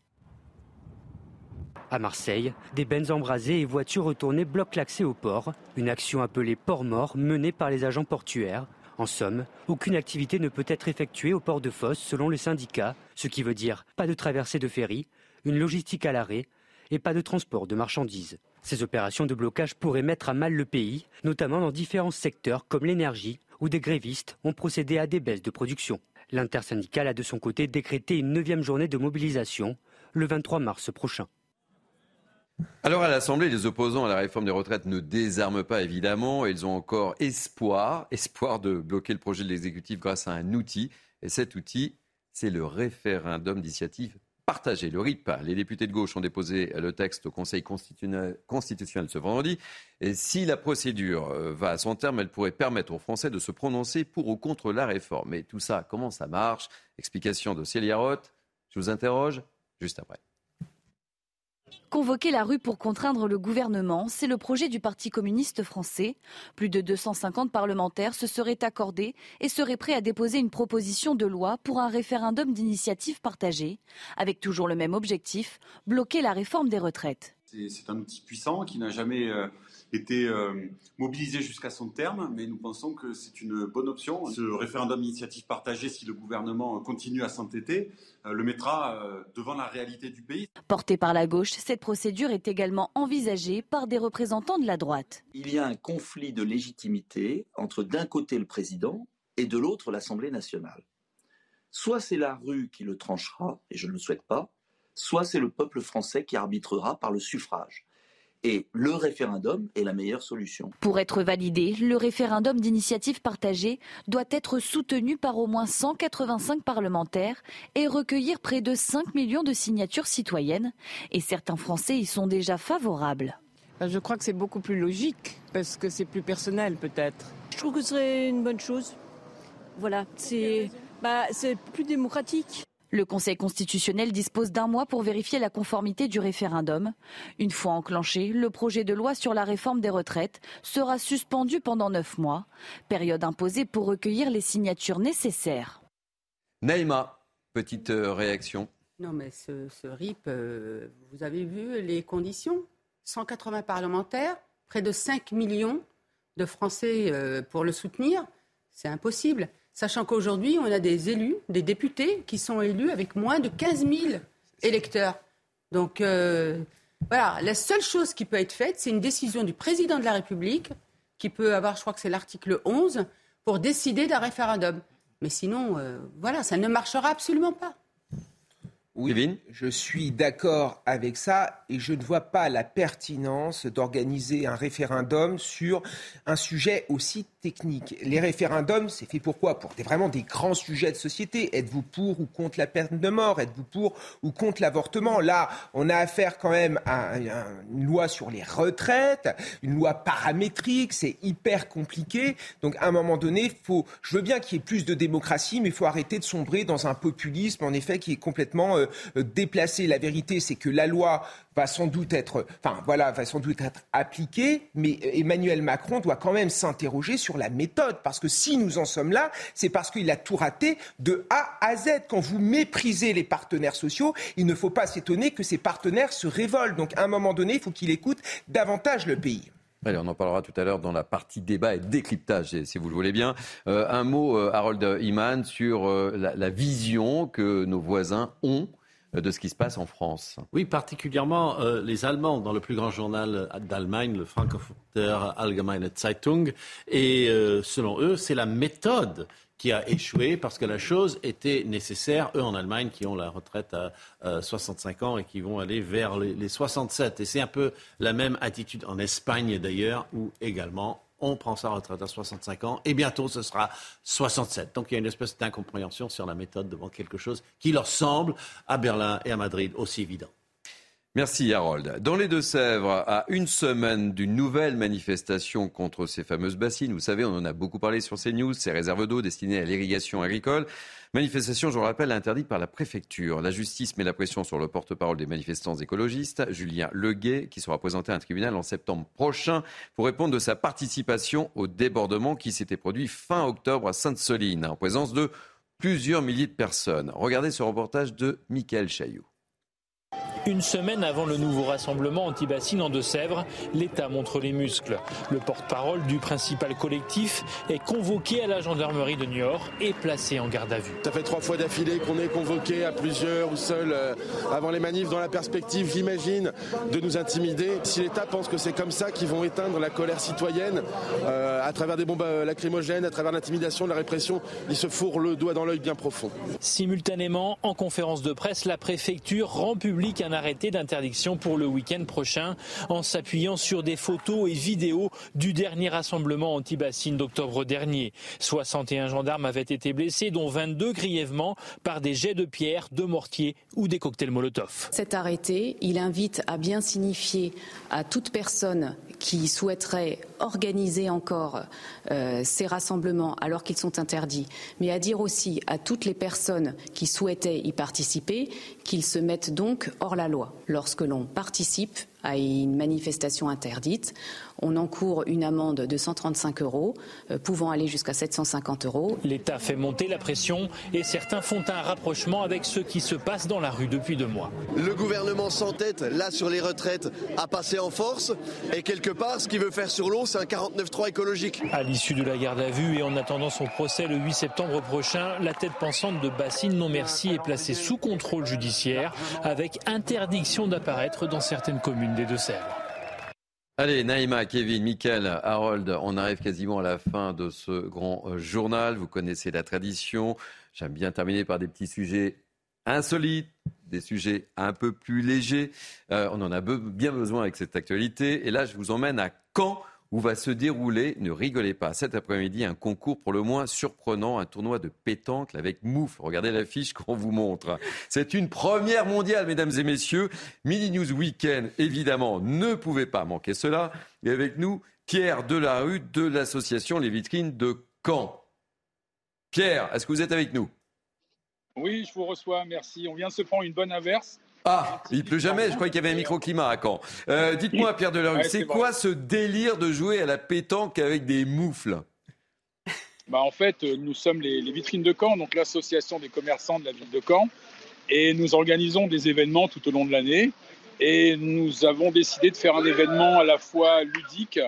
À Marseille, des bennes embrasées et voitures retournées bloquent l'accès au port, une action appelée port mort menée par les agents portuaires. En somme, aucune activité ne peut être effectuée au port de Fosse selon le syndicat, ce qui veut dire pas de traversée de ferry, une logistique à l'arrêt et pas de transport de marchandises. Ces opérations de blocage pourraient mettre à mal le pays, notamment dans différents secteurs comme l'énergie, où des grévistes ont procédé à des baisses de production. L'intersyndicale a de son côté décrété une neuvième journée de mobilisation le 23 mars prochain. Alors à l'Assemblée, les opposants à la réforme des retraites ne désarment pas évidemment. Ils ont encore espoir, espoir de bloquer le projet de l'exécutif grâce à un outil. Et cet outil, c'est le référendum d'initiative partagée, le RIP. Les députés de gauche ont déposé le texte au Conseil constitutionnel, ce vendredi. Et si la procédure euh, va à son terme, elle pourrait permettre aux Français de se prononcer pour ou contre la réforme. Mais tout ça, comment ça marche? Explication de Célia Roth. Je vous interroge juste après. Convoquer la rue pour contraindre le gouvernement, c'est le projet du Parti communiste français. Plus de 250 parlementaires se seraient accordés et seraient prêts à déposer une proposition de loi pour un référendum d'initiative partagée, avec toujours le même objectif, bloquer la réforme des retraites. C'est un outil puissant qui n'a jamais euh, été euh, mobilisé jusqu'à son terme, mais nous pensons que c'est une bonne option. Ce référendum d'initiative partagée, si le gouvernement continue à s'entêter, euh, le mettra euh, devant la réalité du pays. Portée par la gauche, cette procédure est également envisagée par des représentants de la droite. Il y a un conflit de légitimité entre d'un côté le président et de l'autre l'Assemblée nationale. Soit c'est la rue qui le tranchera, et je ne le souhaite pas, soit c'est le peuple français qui arbitrera par le suffrage. Et le référendum est la meilleure solution. Pour être validé, le référendum d'initiative partagée doit être soutenu par au moins 185 parlementaires et recueillir près de 5 millions de signatures citoyennes. Et certains Français y sont déjà favorables. Ben, je crois que c'est beaucoup plus logique parce que c'est plus personnel peut-être. Je trouve que ce serait une bonne chose. Voilà, c'est bah, plus démocratique. Le Conseil constitutionnel dispose d'un mois pour vérifier la conformité du référendum. Une fois enclenché, le projet de loi sur la réforme des retraites sera suspendu pendant neuf mois, période imposée pour recueillir les signatures nécessaires. Naïma, petite euh, réaction. Non, mais ce, RIP, euh, vous avez vu les conditions? 180 parlementaires, près de 5 millions de Français euh, pour le soutenir. C'est impossible. Sachant qu'aujourd'hui, on a des élus, des députés qui sont élus avec moins de 15 000 électeurs. Donc euh, voilà, la seule chose qui peut être faite, c'est une décision du président de la République, qui peut avoir, je crois que c'est l'article 11, pour décider d'un référendum. Mais sinon, euh, voilà, ça ne marchera absolument pas. Oui, je suis d'accord avec ça et je ne vois pas la pertinence d'organiser un référendum sur un sujet aussi technique. Les référendums, c'est fait pourquoi Pour des, vraiment des grands sujets de société. Êtes-vous pour ou contre la peine de mort? Êtes-vous pour ou contre l'avortement? Là, on a affaire quand même à, une loi sur les retraites, une loi paramétrique, c'est hyper compliqué. Donc à un moment donné, faut, je veux bien qu'il y ait plus de démocratie, mais il faut arrêter de sombrer dans un populisme, en effet, qui est complètement... Euh, euh, déplacer. La vérité, c'est que la loi va sans doute être, enfin voilà, va sans doute être appliquée, mais Emmanuel Macron doit quand même s'interroger sur la méthode, parce que si nous en sommes là, c'est parce qu'il a tout raté de A à Z. Quand vous méprisez les partenaires sociaux, il ne faut pas s'étonner que ces partenaires se révoltent. Donc à un moment donné, il faut qu'il écoute davantage le pays. Allez, on en parlera tout à l'heure dans la partie débat et décryptage, si vous le voulez bien. Euh, un mot, euh, Harold Iman, sur la, vision que nos voisins ont euh, de ce qui se passe en France. Oui, particulièrement euh, les Allemands dans le plus grand journal d'Allemagne, le Frankfurter Allgemeine Zeitung. Et euh, selon eux, c'est la méthode qui a échoué parce que la chose était nécessaire, eux en Allemagne qui ont la retraite à 65 ans et qui vont aller vers les, les 67. Et c'est un peu la même attitude en Espagne d'ailleurs, où également on prend sa retraite à 65 ans et bientôt ce sera 67. Donc il y a une espèce d'incompréhension sur la méthode devant quelque chose qui leur semble à Berlin et à Madrid aussi évident. Merci Harold. Dans les Deux-Sèvres, à une semaine d'une nouvelle manifestation contre ces fameuses bassines, vous savez, on en a beaucoup parlé sur ces news, ces réserves d'eau destinées à l'irrigation agricole. Manifestation, je le rappelle, interdite par la préfecture. La justice met la pression sur le porte-parole des manifestants écologistes, Julien Leguet, qui sera présenté à un tribunal en septembre prochain pour répondre de sa participation au débordement qui s'était produit fin octobre à Sainte-Soline, en présence de plusieurs milliers de personnes. Regardez ce reportage de Michael Chailloux. Une semaine avant le nouveau rassemblement anti-bassine en Deux-Sèvres, l'État montre les muscles. Le porte-parole du principal collectif est convoqué à la gendarmerie de Niort et placé en garde à vue. Ça fait trois fois d'affilée qu'on est convoqué à plusieurs ou seuls euh, avant les manifs dans la perspective, j'imagine, de nous intimider. Si l'État pense que c'est comme ça qu'ils vont éteindre la colère citoyenne, euh, à travers des bombes euh, lacrymogènes, à travers l'intimidation, la répression, ils se fourrent le doigt dans l'œil bien profond. Simultanément, en conférence de presse, la préfecture rend public un arrêté d'interdiction pour le week-end prochain en s'appuyant sur des photos et vidéos du dernier rassemblement anti-bassine d'octobre dernier. 61 gendarmes avaient été blessés, dont 22 grièvement par des jets de pierre, de mortier ou des cocktails Molotov. Cet arrêté, il invite à bien signifier à toute personne qui souhaiterait organiser encore euh, ces rassemblements alors qu'ils sont interdits, mais à dire aussi à toutes les personnes qui souhaitaient y participer qu'ils se mettent donc hors la loi. Lorsque l'on participe à une manifestation interdite, on encourt une amende de 135 euros, euh, pouvant aller jusqu'à 750 euros. L'État fait monter la pression et certains font un rapprochement avec ce qui se passe dans la rue depuis deux mois. Le gouvernement s'entête, là sur les retraites, à passer en force et quelque part, ce qu'il veut faire sur l'eau, c'est un 49-3 écologique. À l'issue de la garde à vue et en attendant son procès le 8 septembre prochain, la tête pensante de Bassine Non Merci est placée sous contrôle judiciaire avec interdiction d'apparaître dans certaines communes des Deux-Sèvres. Allez, Naïma, Kevin, Mickaël, Harold, on arrive quasiment à la fin de ce grand euh, journal. Vous connaissez la tradition. J'aime bien terminer par des petits sujets insolites, des sujets un peu plus légers. Euh, on en a bien besoin avec cette actualité. Et là, je vous emmène à Caen où va se dérouler, ne rigolez pas, cet après-midi, un concours pour le moins surprenant, un tournoi de pétanque avec mouf. Regardez l'affiche qu'on vous montre. C'est une première mondiale, mesdames et messieurs. Mini News Weekend, évidemment, ne pouvait pas manquer cela. Et avec nous, Pierre Delarue de l'association Les Vitrines de Caen. Pierre, est-ce que vous êtes avec nous? Oui, je vous reçois, merci. On vient de se prendre une bonne averse. Ah, il pleut jamais. Je croyais qu'il y avait un microclimat à Caen. Euh, dites-moi, Pierre Delarue, c'est quoi ce délire de jouer à la pétanque avec des moufles? Bah, En fait, euh, nous sommes les, les vitrines de Caen, donc l'association des commerçants de la ville de Caen. Et nous organisons des événements tout au long de l'année. Et nous avons décidé de faire un événement à la fois ludique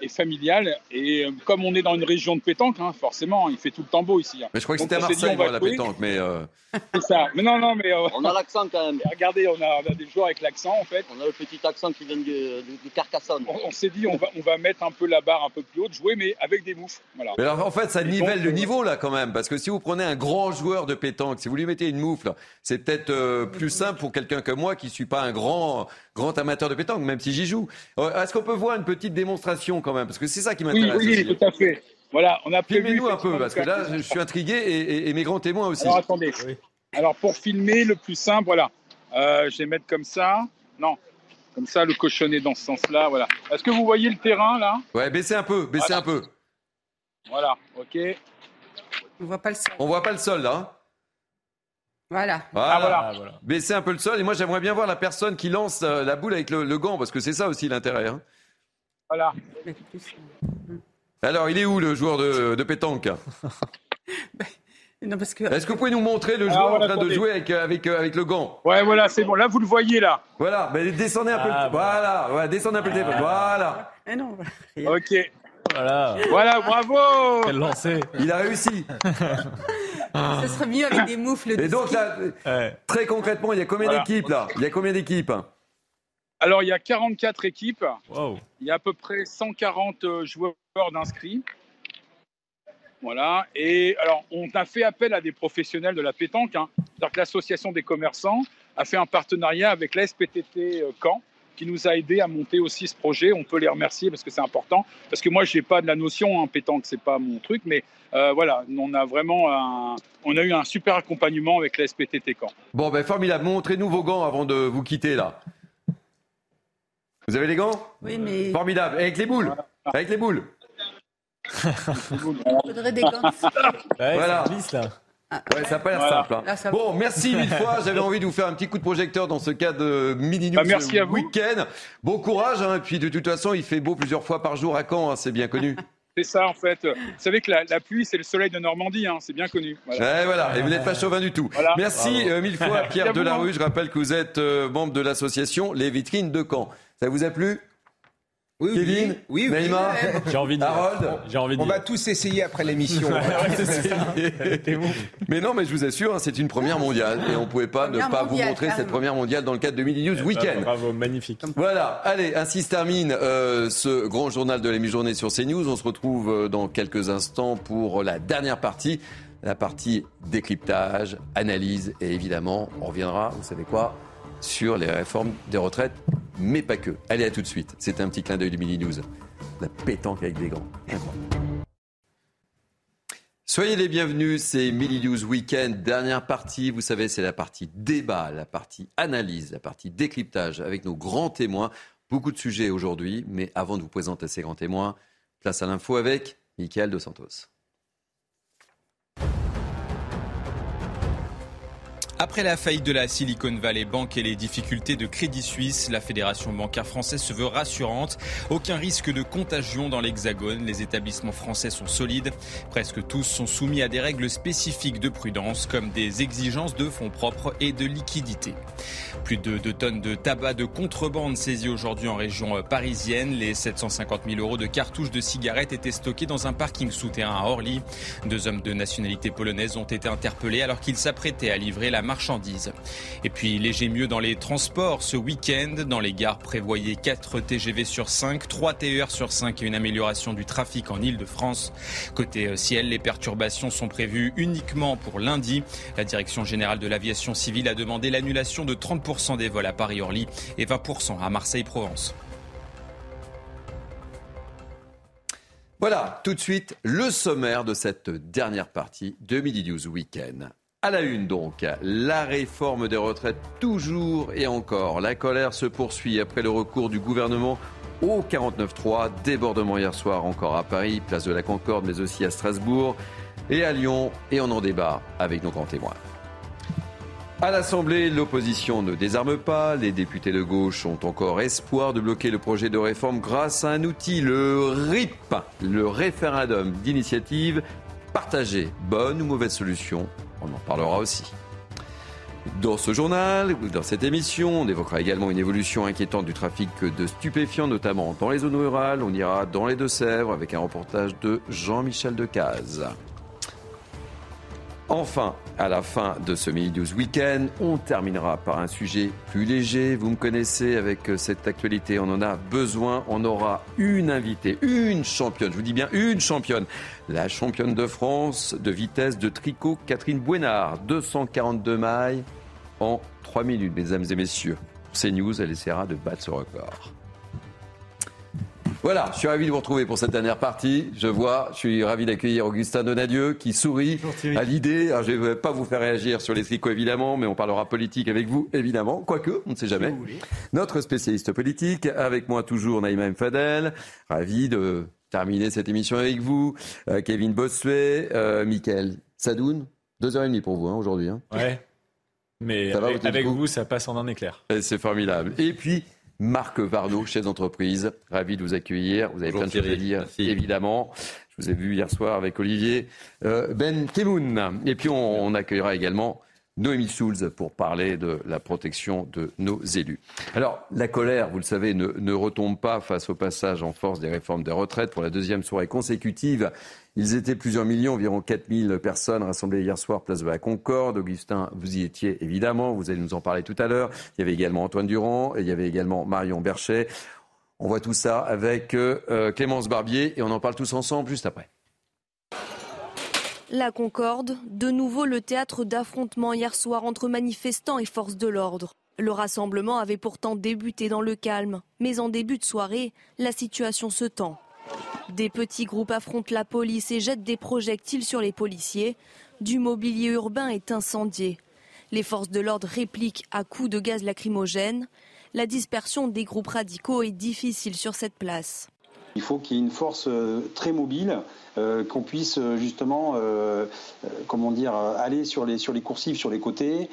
et familiale. Et euh, comme on est dans une région de pétanque, hein, forcément, il fait tout le temps beau ici. Hein. Mais je crois que c'était à Marseille, la pétanque. Mais euh, C'est ça. Mais non, non, mais. Euh, on a l'accent quand même. Regardez, on a, on a, des joueurs avec l'accent en fait. On a le petit accent qui vient du, Carcassonne. On, s'est dit, on va, on va mettre un peu la barre un peu plus haute, jouer, mais avec des moufles. Voilà. Mais alors, en fait, ça nivelle le niveau là quand même. Parce que si vous prenez un grand joueur de pétanque, si vous lui mettez une moufle, c'est peut-être plus simple pour quelqu'un comme moi qui ne suis pas un grand, grand amateur de pétanque, même si j'y joue. Est-ce qu'on peut voir une petite démonstration quand même Parce que c'est ça qui m'intéresse. Oui, oui, tout à fait. Voilà, on a Filmez-nous un peu, parce que là, je suis intrigué et, mes grands témoins aussi. Alors, attendez. Alors, pour filmer, le plus simple, voilà. Euh, je vais mettre comme ça. Non, comme ça, le cochonnet dans ce sens-là, voilà. Est-ce que vous voyez le terrain, là? Ouais, baissez un peu, baissez un peu. Voilà, ok. On voit pas le sol. On voit pas le sol, là. Hein voilà. Ah, voilà. Baissez un peu le sol. Et moi, j'aimerais bien voir la personne qui lance euh, la boule avec le, gant, parce que c'est ça aussi l'intérêt. Hein. Voilà. Alors, il est où le joueur de, pétanque? Est-ce que... Vous pouvez nous montrer le joueur en train de jouer avec, avec, euh, avec le gant? Ouais, voilà, c'est bon. Là, vous le voyez, là. Voilà, mais descendez un peu. Ah, voilà, ouais, descendez un peu le téléphone. Voilà. Non, ok. Voilà. Voilà, bravo Quel lancé Il a réussi. Ce serait mieux avec des moufles. Et donc là, très concrètement, il y a combien d'équipes là? Il y a combien d'équipes? Alors, il y a 44 équipes. Il y a à peu près 140 euh, joueurs d'inscrits. Voilà. Et alors, on a fait appel à des professionnels de la pétanque. Hein. l'association des commerçants a fait un partenariat avec la SPTT euh, Caen qui nous a aidé à monter aussi ce projet. On peut les remercier parce que c'est important. Parce que moi, je n'ai pas de la notion, hein, pétanque, c'est pas mon truc, mais euh, voilà, on a vraiment un, on a eu un super accompagnement avec la SPTT Caen. Bon, ben formidable. Montrez-nous vos gants avant de vous quitter là. Vous avez les gants? Oui, mais. Formidable. Avec les boules? Avec les boules. Il faudrait des gants. voilà. Là. Ouais, ça n'a pas l'air simple. Hein. Bon, merci mille fois. J'avais envie de vous faire un petit coup de projecteur dans ce cas de mini news bah, week-end. Bon courage. Hein. Et puis de toute façon, il fait beau plusieurs fois par jour à Caen. Hein, c'est bien connu. C'est ça en fait. Vous savez que la, pluie, c'est le soleil de Normandie, hein, c'est bien connu. Voilà. Et, voilà. Et vous n'êtes pas chauvin du tout. Merci euh, mille fois Pierre Delarue. Je rappelle que vous êtes euh, membre de l'association Les Vitrines de Caen. Ça vous a plu? Oui, Kevin, oui, oui, j'ai envie de Harold, j'ai envie de On va tous essayer après l'émission. mais non, mais je vous assure, hein, c'est une première mondiale et on ne pouvait pas ne pas vous montrer cette première mondiale dans le cadre de Mini News Weekend. Bravo, magnifique. Voilà, allez, ainsi se termine euh, ce grand journal de la mi-journée sur CNews. On se retrouve euh, dans quelques instants pour la dernière partie, la partie décryptage, analyse et évidemment, on reviendra, vous savez quoi sur les réformes des retraites, mais pas que. Allez, à tout de suite. C'est un petit clin d'œil du Mini News. La pétanque avec des gants. Soyez les bienvenus, c'est Mini News Weekend, dernière partie. Vous savez, c'est la partie débat, la partie analyse, la partie décryptage avec nos grands témoins. Beaucoup de sujets aujourd'hui, mais avant de vous présenter ces grands témoins, place à l'info avec Michael Dos Santos. Après la faillite de la Silicon Valley Bank et les difficultés de Crédit Suisse, la Fédération bancaire française se veut rassurante. Aucun risque de contagion dans l'Hexagone. Les établissements français sont solides. Presque tous sont soumis à des règles spécifiques de prudence, comme des exigences de fonds propres et de liquidité. Plus de 2 tonnes de tabac de contrebande saisies aujourd'hui en région parisienne. Les 750 000 euros de cartouches de cigarettes étaient stockés dans un parking souterrain à Orly. Deux hommes de nationalité polonaise ont été interpellés alors qu'ils s'apprêtaient à livrer la marque Et puis léger mieux dans les transports ce week-end. Dans les gares prévoyez 4 TGV sur 5, 3 TER sur 5 et une amélioration du trafic en Ile-de-France. Côté euh, ciel, les perturbations sont prévues uniquement pour lundi. La Direction générale de l'aviation civile a demandé l'annulation de 30% des vols à Paris-Orly et 20% à Marseille-Provence. Voilà, tout de suite, le sommaire de cette dernière partie de Midi News Weekend. À la une donc, la réforme des retraites toujours et encore. La colère se poursuit après le recours du gouvernement au 49-3. Débordement hier soir encore à Paris, place de la Concorde, mais aussi à Strasbourg et à Lyon. Et on en débat avec nos grands témoins. À l'Assemblée, l'opposition ne désarme pas. Les députés de gauche ont encore espoir de bloquer le projet de réforme grâce à un outil, le RIP, le référendum d'initiative partagée. Bonne ou mauvaise solution? On en parlera aussi. Dans ce journal, dans cette émission, on évoquera également une évolution inquiétante du trafic de stupéfiants, notamment dans les zones rurales. On ira dans les Deux-Sèvres avec un reportage de Jean-Michel Decaze. Enfin, à la fin de ce Mini News Weekend, on terminera par un sujet plus léger. Vous me connaissez avec cette actualité, on en a besoin. On aura une invitée, une championne, je vous dis bien une championne. La championne de France de vitesse de tricot, Catherine Bouénard. 242 mailles en 3 minutes, mesdames et messieurs. C'est News, elle essaiera de battre ce record. Voilà, je suis ravi de vous retrouver pour cette dernière partie. Je vois, je suis ravi d'accueillir Augustin Donadieu qui sourit à l'idée. je ne vais pas vous faire réagir sur les tricots évidemment, mais on parlera politique avec vous évidemment, quoique, on ne sait jamais. Notre spécialiste politique, avec moi toujours Naïma Mfadel, ravi de terminer cette émission avec vous. Euh, Kevin Bossuet, euh, Mickaël Sadoun, deux heures et demie pour vous hein, aujourd'hui. Hein. Ouais. Mais avec, vous, ça passe en un éclair. C'est formidable. Et puis, Marc Varno, chef d'entreprise. Ravi de vous accueillir. Vous avez plein de choses à dire, évidemment. Je vous ai vu hier soir avec Olivier euh, Ben Kemoun. Et puis on, accueillera également Noémie Souls pour parler de la protection de nos élus. Alors, la colère, vous le savez, ne, ne, retombe pas face au passage en force des réformes des retraites pour la deuxième soirée consécutive. Ils étaient plusieurs millions, environ 4000 personnes rassemblées hier soir place de la Concorde. Augustin, vous y étiez évidemment, vous allez nous en parler tout à l'heure. Il y avait également Antoine Durand et il y avait également Marion Berchet. On voit tout ça avec euh, Clémence Barbier et on en parle tous ensemble juste après. La Concorde, de nouveau le théâtre d'affrontements hier soir entre manifestants et forces de l'ordre. Le rassemblement avait pourtant débuté dans le calme, mais en début de soirée, la situation se tend. Des petits groupes affrontent la police et jettent des projectiles sur les policiers. Du mobilier urbain est incendié. Les forces de l'ordre répliquent à coups de gaz lacrymogène. La dispersion des groupes radicaux est difficile sur cette place. Il faut qu'il y ait une force euh, très mobile, euh, qu'on puisse euh, justement, comment aller sur les, sur les coursives, sur les côtés,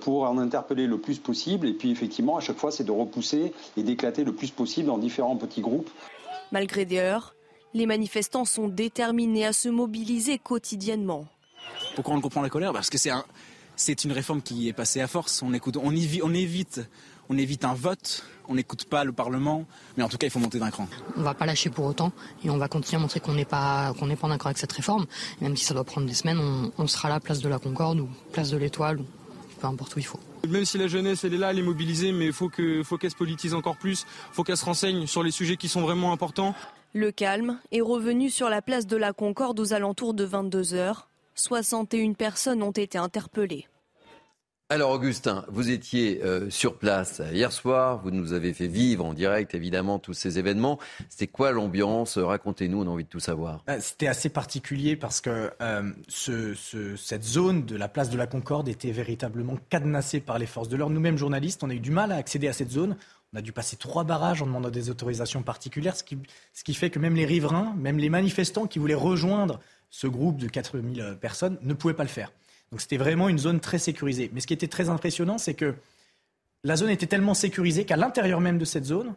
pour en interpeller le plus possible. Et puis effectivement, à chaque fois, c'est de repousser et d'éclater le plus possible dans différents petits groupes. Malgré des heures, les manifestants sont déterminés à se mobiliser quotidiennement. Pourquoi on comprend la colère? Parce que c'est un, c'est une réforme qui est passée à force. On, écoute, on, on évite on évite un vote, on n'écoute pas le Parlement, mais en tout cas, il faut monter d'un cran. On ne va pas lâcher pour autant et on va continuer à montrer qu'on n'est pas, qu'on n'est pas d'accord avec cette réforme. même si ça doit prendre des semaines, on, sera là, place de la Concorde ou place de l'Étoile, ou peu importe où il faut. Même si la jeunesse, elle est là, elle est mobilisée, mais il faut qu'elle faut qu'elle se politise encore plus, il faut qu'elle se renseigne sur les sujets qui sont vraiment importants. Le calme est revenu sur la place de la Concorde aux alentours de 22 heures. 61 personnes ont été interpellées. Alors Augustin, vous étiez euh, sur place hier soir, vous nous avez fait vivre en direct évidemment tous ces événements. C'était quoi l'ambiance? Racontez-nous, on a envie de tout savoir. Euh, c'était assez particulier parce que euh, cette zone de la place de la Concorde était véritablement cadenassée par les forces de l'ordre. Nous-mêmes journalistes, on a eu du mal à accéder à cette zone. On a dû passer trois barrages en demandant des autorisations particulières, ce qui, ce qui fait que même les riverains, même les manifestants qui voulaient rejoindre ce groupe de 4000 personnes ne pouvaient pas le faire. Donc c'était vraiment une zone très sécurisée. Mais ce qui était très impressionnant, c'est que la zone était tellement sécurisée qu'à l'intérieur même de cette zone,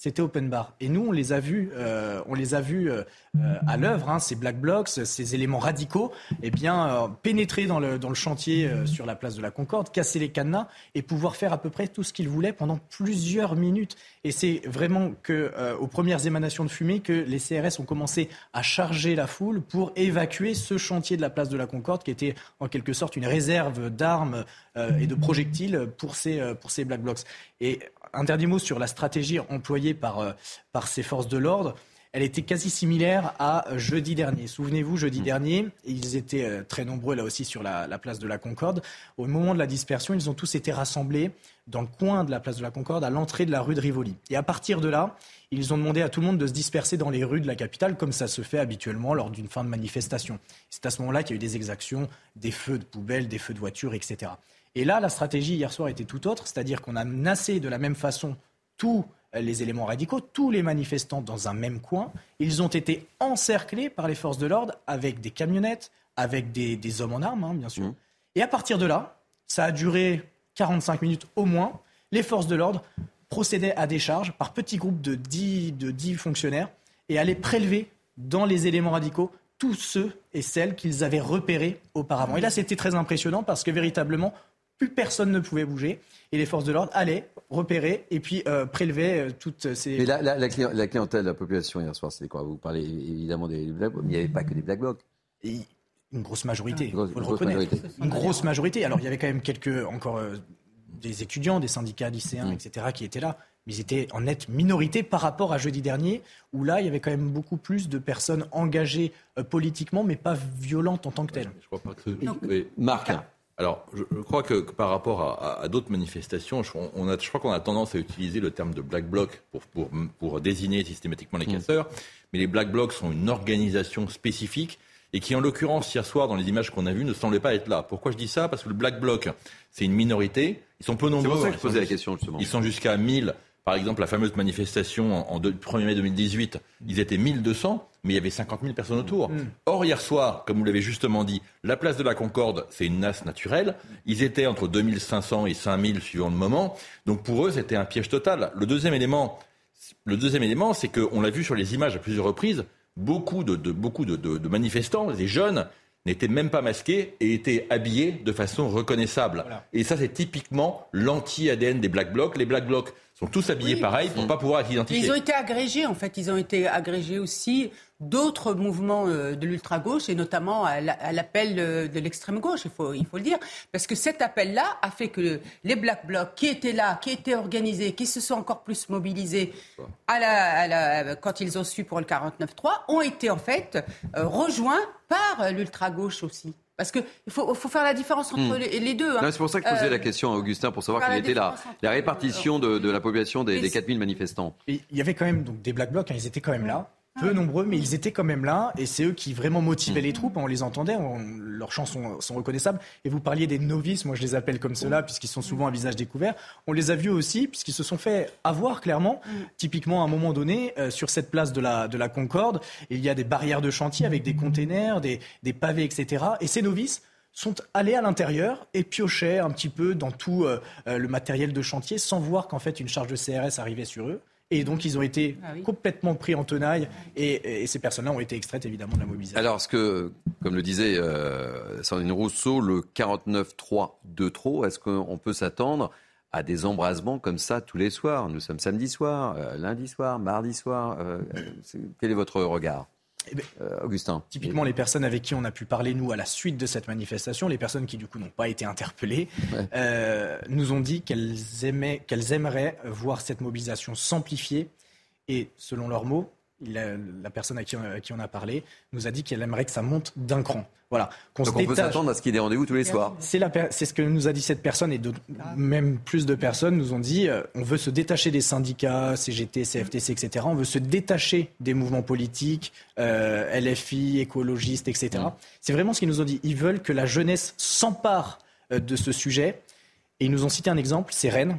c'était open bar. Et nous, on les a vus, euh, on les a vus euh, euh, à l'œuvre, hein, ces black blocs, ces éléments radicaux, eh bien, pénétrer dans le, dans le chantier sur la place de la Concorde, casser les cadenas et pouvoir faire à peu près tout ce qu'ils voulaient pendant plusieurs minutes. Et c'est vraiment que, aux premières émanations de fumée que les CRS ont commencé à charger la foule pour évacuer ce chantier de la place de la Concorde, qui était en quelque sorte une réserve d'armes et de projectiles pour ces, pour ces black blocs. Et un dernier mot sur la stratégie employée par, euh, par ces forces de l'ordre. Elle était quasi similaire à jeudi dernier. Souvenez-vous, jeudi mmh. dernier, ils étaient euh, très nombreux là aussi sur la, place de la Concorde. Au moment de la dispersion, ils ont tous été rassemblés dans le coin de la place de la Concorde, à l'entrée de la rue de Rivoli. Et à partir de là, ils ont demandé à tout le monde de se disperser dans les rues de la capitale, comme ça se fait habituellement lors d'une fin de manifestation. C'est à ce moment-là qu'il y a eu des exactions, des feux de poubelles, des feux de voitures, etc. Et là, la stratégie hier soir était tout autre, c'est-à-dire qu'on a menacé de la même façon tous les éléments radicaux, tous les manifestants dans un même coin. Ils ont été encerclés par les forces de l'ordre avec des camionnettes, avec des, hommes en armes, hein, bien sûr. Mmh. Et à partir de là, ça a duré 45 minutes au moins. Les forces de l'ordre procédaient à des charges par petits groupes de 10, de 10 fonctionnaires et allaient prélever dans les éléments radicaux tous ceux et celles qu'ils avaient repérés auparavant. Et là, c'était très impressionnant parce que véritablement, plus personne ne pouvait bouger. Et les forces de l'ordre allaient repérer et puis euh, prélever euh, toutes ces. Mais la, la, clientèle, la population hier soir, c'était quoi? Vous parlez évidemment des Black Blocs, mais il n'y avait pas que des Black Blocs. une grosse majorité, il faut le reconnaître. Une grosse majorité. Alors il y avait quand même quelques, encore euh, des étudiants, des syndicats lycéens, mm. etc., qui étaient là. Mais ils étaient en nette minorité par rapport à jeudi dernier, où là, il y avait quand même beaucoup plus de personnes engagées politiquement, mais pas violentes en tant que telles. Je crois pas que. Marc. Alors, je, crois que, par rapport à, d'autres manifestations, je, on a, je crois qu'on a tendance à utiliser le terme de black bloc pour, pour, pour désigner systématiquement les mm. casseurs. Mais les black blocs sont une organisation spécifique et qui, en l'occurrence, hier soir, dans les images qu'on a vues, ne semblait pas être là. Pourquoi je dis ça? Parce que le black bloc, c'est une minorité. Ils sont peu nombreux. C'est pour ça que je posais la question, justement. Ils sont jusqu'à 1000 par exemple, la fameuse manifestation en, 1er mai 2018, ils étaient 1200, mais il y avait 50 000 personnes autour. Mm. Or, hier soir, comme vous l'avez justement dit, la place de la Concorde, c'est une nasse naturelle. Ils étaient entre 2500 et 5000 suivant le moment. Donc pour eux, c'était un piège total. Le deuxième élément, le deuxième élément, c'est qu'on l'a vu sur les images à plusieurs reprises, beaucoup de, beaucoup de, manifestants, des jeunes, n'étaient même pas masqués et étaient habillés de façon reconnaissable. Et ça, c'est typiquement l'anti-ADN des Black Blocs. Les Black Blocs sont tous habillés pareil pour ne pas pouvoir être identifiés. Ils ont été agrégés, en fait. Ils ont été agrégés aussi d'autres mouvements euh, de l'ultra-gauche et notamment à l'appel de l'extrême gauche, il faut, il faut le dire. Parce que cet appel-là a fait que les Black Blocs qui étaient là, qui étaient organisés, qui se sont encore plus mobilisés à la, quand ils ont su pour le 49-3, ont été en fait euh, rejoints par l'ultra-gauche aussi. Parce qu'il faut, faut, faire la différence entre hmm. les, deux. Hein. C'est pour ça que je posais la euh, question à Augustin, pour savoir quelle était la, la répartition de, de, la population des, des 4000 manifestants. il y avait quand même donc, des Black Blocs, hein, ils étaient quand même là peu nombreux, mais ils étaient quand même là, et c'est eux qui vraiment motivaient les troupes. On les entendait, leurs chants sont, sont, reconnaissables. Et vous parliez des novices, moi je les appelle comme cela, puisqu'ils sont souvent à visage découvert. On les a vus aussi, puisqu'ils se sont fait avoir clairement. Typiquement, à un moment donné, euh, sur cette place de la, de la Concorde, il y a des barrières de chantier avec des containers, des, des pavés, etc. Et ces novices sont allés à l'intérieur et piochaient un petit peu dans tout euh, euh, le matériel de chantier sans voir qu'en fait une charge de CRS arrivait sur eux. Et donc, ils ont été ah complètement pris en tenaille. Et, ces personnes-là ont été extraites, évidemment, de la mobilisation. Alors, ce que, comme le disait euh, Sandrine Rousseau, le 49-3 de trop, est-ce qu'on peut s'attendre à des embrasements comme ça tous les soirs? Nous sommes samedi soir, euh, lundi soir, mardi soir. Euh, quel est votre regard? Eh ben, euh, Augustin. Typiquement, les personnes avec qui on a pu parler, nous, à la suite de cette manifestation, les personnes qui, du coup, n'ont pas été interpellées, euh, nous ont dit qu'elles, aimaient, qu'elles aimeraient voir cette mobilisation s'amplifier. Et selon leurs mots, la, personne à qui, on, a parlé nous a dit qu'elle aimerait que ça monte d'un cran. Voilà. Donc on peut s'attendre à ce qu'il y ait des rendez-vous tous les soirs. C'est, ce que nous a dit cette personne et même plus de personnes nous ont dit euh, on veut se détacher des syndicats, CGT, CFTC, etc. On veut se détacher des mouvements politiques, euh, LFI, écologistes, etc. Mm. C'est vraiment ce qu'ils nous ont dit. Ils veulent que la jeunesse s'empare euh, de ce sujet. Et ils nous ont cité un exemple, c'est Rennes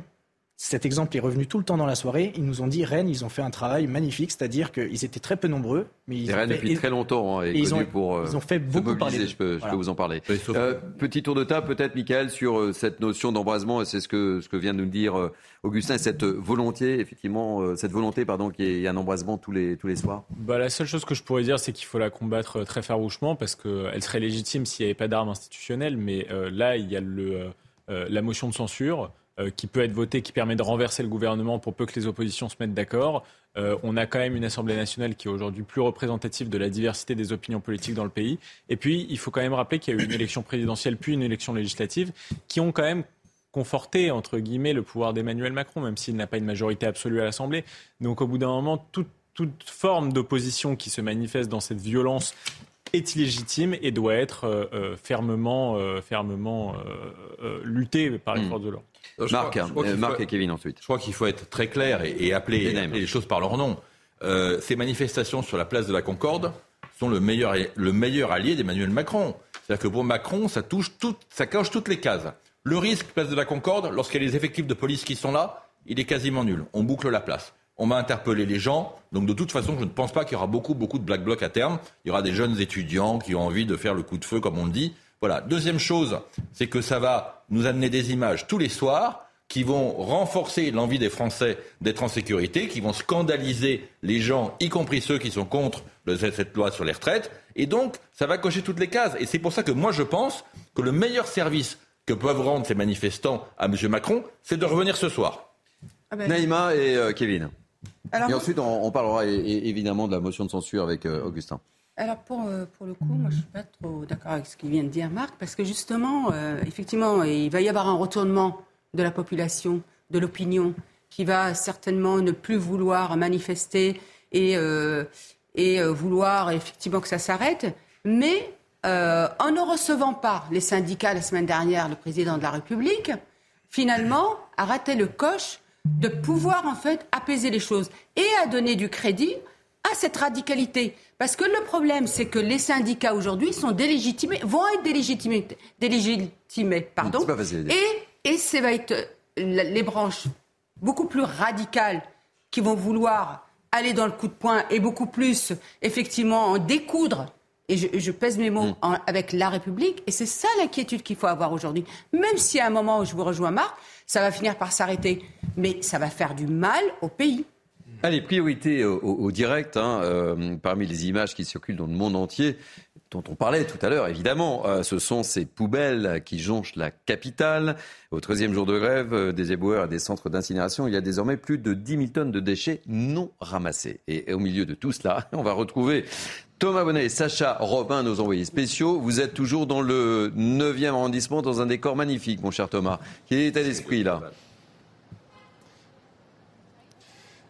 cet exemple est revenu tout le temps dans la soirée. Ils nous ont dit, Rennes, ils ont fait un travail magnifique, c'est-à-dire qu'ils étaient très peu nombreux. Mais ils Rennes, depuis très longtemps, hein, ils, ont, pour, euh, ils ont fait beaucoup parler. Je peux, je peux vous en parler. Euh, petit tour de table, peut-être, Michael, sur euh, cette notion d'embrasement, c'est ce que, ce que vient de nous dire Augustin, cette volonté, effectivement, cette volonté, pardon, qu'il y ait un embrasement tous les, tous les soirs bah, La seule chose que je pourrais dire, c'est qu'il faut la combattre très farouchement, parce qu'elle serait légitime s'il n'y avait pas d'armes institutionnelles, mais là, il y a le, la motion de censure. Euh, qui peut être voté, qui permet de renverser le gouvernement pour peu que les oppositions se mettent d'accord. Euh, on a quand même une Assemblée nationale qui est aujourd'hui plus représentative de la diversité des opinions politiques dans le pays. Et puis, il faut quand même rappeler qu'il y a eu une élection présidentielle puis une élection législative qui ont quand même conforté, entre guillemets, le pouvoir d'Emmanuel Macron, même s'il n'a pas une majorité absolue à l'Assemblée. Donc, au bout d'un moment, toute, toute forme d'opposition qui se manifeste dans cette violence est illégitime et doit être euh, fermement, fermement luttée par les hmm. forces de l'ordre. Marc, euh, et Kevin ensuite. Je crois qu'il faut être très clair et, appeler, les choses par leur nom. Euh, ces manifestations sur la place de la Concorde sont le meilleur, le meilleur allié d'Emmanuel Macron. C'est-à-dire que pour Macron, ça touche tout, ça coche toutes les cases. Le risque, place de la Concorde, lorsqu'il y a les effectifs de police qui sont là, il est quasiment nul. On boucle la place. On va interpeller les gens. Donc de toute façon, je ne pense pas qu'il y aura beaucoup, beaucoup de black blocs à terme. Il y aura des jeunes étudiants qui ont envie de faire le coup de feu, comme on le dit. Voilà. Deuxième chose, c'est que ça va nous amener des images tous les soirs qui vont renforcer l'envie des Français d'être en sécurité, qui vont scandaliser les gens, y compris ceux qui sont contre cette loi sur les retraites. Et donc, ça va cocher toutes les cases. Et c'est pour ça que moi, je pense que le meilleur service que peuvent rendre ces manifestants à M. Macron, c'est de revenir ce soir. Ah ben, Naïma et euh, Kevin. Et ensuite, on, parlera évidemment de la motion de censure avec euh, Augustin. Alors pour, euh, pour le coup, moi je ne suis pas trop d'accord avec ce qu'il vient de dire Marc, parce que justement, euh, effectivement, il va y avoir un retournement de la population, de l'opinion, qui va certainement ne plus vouloir manifester et, euh, et vouloir effectivement que ça s'arrête. Mais en ne recevant pas les syndicats la semaine dernière, le président de la République, finalement, a raté le coche de pouvoir en fait apaiser les choses et à donner du crédit à cette radicalité. Parce que le problème, c'est que les syndicats aujourd'hui sont délégitimés, vont être délégitimés, délégitimés pardon. Et, et ça va être les branches beaucoup plus radicales qui vont vouloir aller dans le coup de poing et beaucoup plus, effectivement, en découdre. Et je, pèse mes mots mm. avec la République. Et c'est ça l'inquiétude qu'il faut avoir aujourd'hui. Même si à un moment où je vous rejoins, Marc, ça va finir par s'arrêter. Mais ça va faire du mal au pays. Allez, priorité au, direct, hein, euh, parmi les images qui circulent dans le monde entier, dont on parlait tout à l'heure, évidemment, euh, ce sont ces poubelles qui jonchent la capitale. Au 13e jour de grève euh, des éboueurs et des centres d'incinération, il y a désormais plus de 10 000 tonnes de déchets non ramassés. Et, au milieu de tout cela, on va retrouver Thomas Bonnet et Sacha Robin, nos envoyés spéciaux. Vous êtes toujours dans le 9e arrondissement, dans un décor magnifique, mon cher Thomas. Quel est l'état d'esprit là?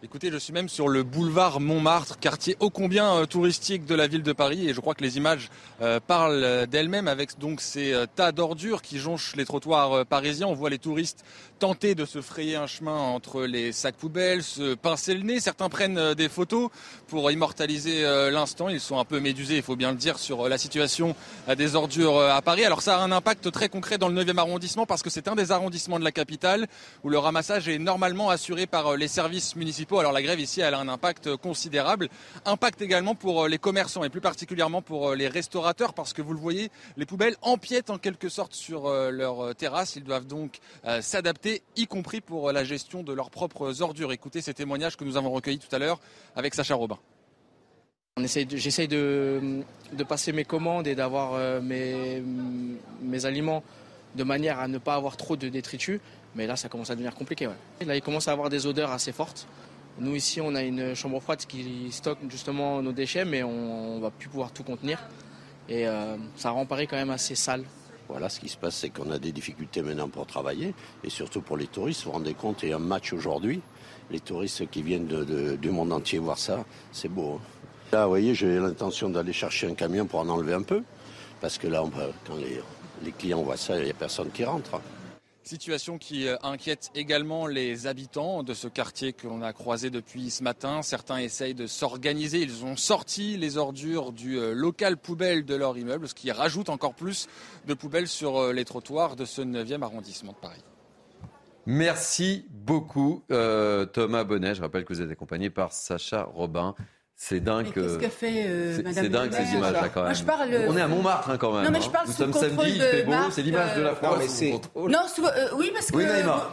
Écoutez, je suis même sur le boulevard Montmartre, quartier ô combien euh, touristique de la ville de Paris, et je crois que les images euh, parlent d'elles-mêmes avec donc ces euh, tas d'ordures qui jonchent les trottoirs parisiens. On voit les touristes tenter de se frayer un chemin entre les sacs poubelles, se pincer le nez. Certains prennent des photos pour immortaliser l'instant. Ils sont un peu médusés, il faut bien le dire, sur la situation des ordures à Paris. Alors ça a un impact très concret dans le 9e arrondissement parce que c'est un des arrondissements de la capitale où le ramassage est normalement assuré par les services municipaux alors la grève ici, elle a un impact considérable. Impact également pour euh, les commerçants et plus particulièrement pour euh, les restaurateurs parce que vous le voyez, les poubelles empiètent en quelque sorte sur euh, leur terrasse. Ils doivent donc s'adapter, y compris pour la gestion de leurs propres ordures. Écoutez ces témoignages que nous avons recueillis tout à l'heure avec Sacha Robin. J'essaye de, passer mes commandes et d'avoir mes, mes aliments de manière à ne pas avoir trop de détritus. Mais là, ça commence à devenir compliqué. Là, il commence à avoir des odeurs assez fortes. Nous ici, on a une chambre froide qui stocke justement nos déchets, mais on, ne va plus pouvoir tout contenir. Et euh, ça rend Paris quand même assez sale. Voilà, ce qui se passe, c'est qu'on a des difficultés maintenant pour travailler, et surtout pour les touristes. Vous vous rendez compte, il y a un match aujourd'hui. Les touristes qui viennent du monde entier voir ça, c'est beau. Hein. Là, vous voyez, j'ai l'intention d'aller chercher un camion pour en enlever un peu, parce que là, quand les, les clients voient ça, il n'y a personne qui rentre. Situation qui euh, inquiète également les habitants de ce quartier que l'on a croisé depuis ce matin. Certains essayent de s'organiser. Ils ont sorti les ordures du euh, local poubelle de leur immeuble, ce qui rajoute encore plus de poubelles sur euh, les trottoirs de ce 9e arrondissement de Paris. Merci beaucoup. Thomas Bonnet, je rappelle que vous êtes accompagné par Sacha Robin. C'est dingue. Qu'est-ce qu'a fait euh, Madame C'est dingue ces images-là quand même. Moi, je parle, On est à Montmartre hein, quand même. Non, mais je hein. parle Nous sous sommes contrôle samedi, il fait beau, c'est l'image de la France. euh, sous contrôle. Non, sous- euh, oui, parce que, Oui,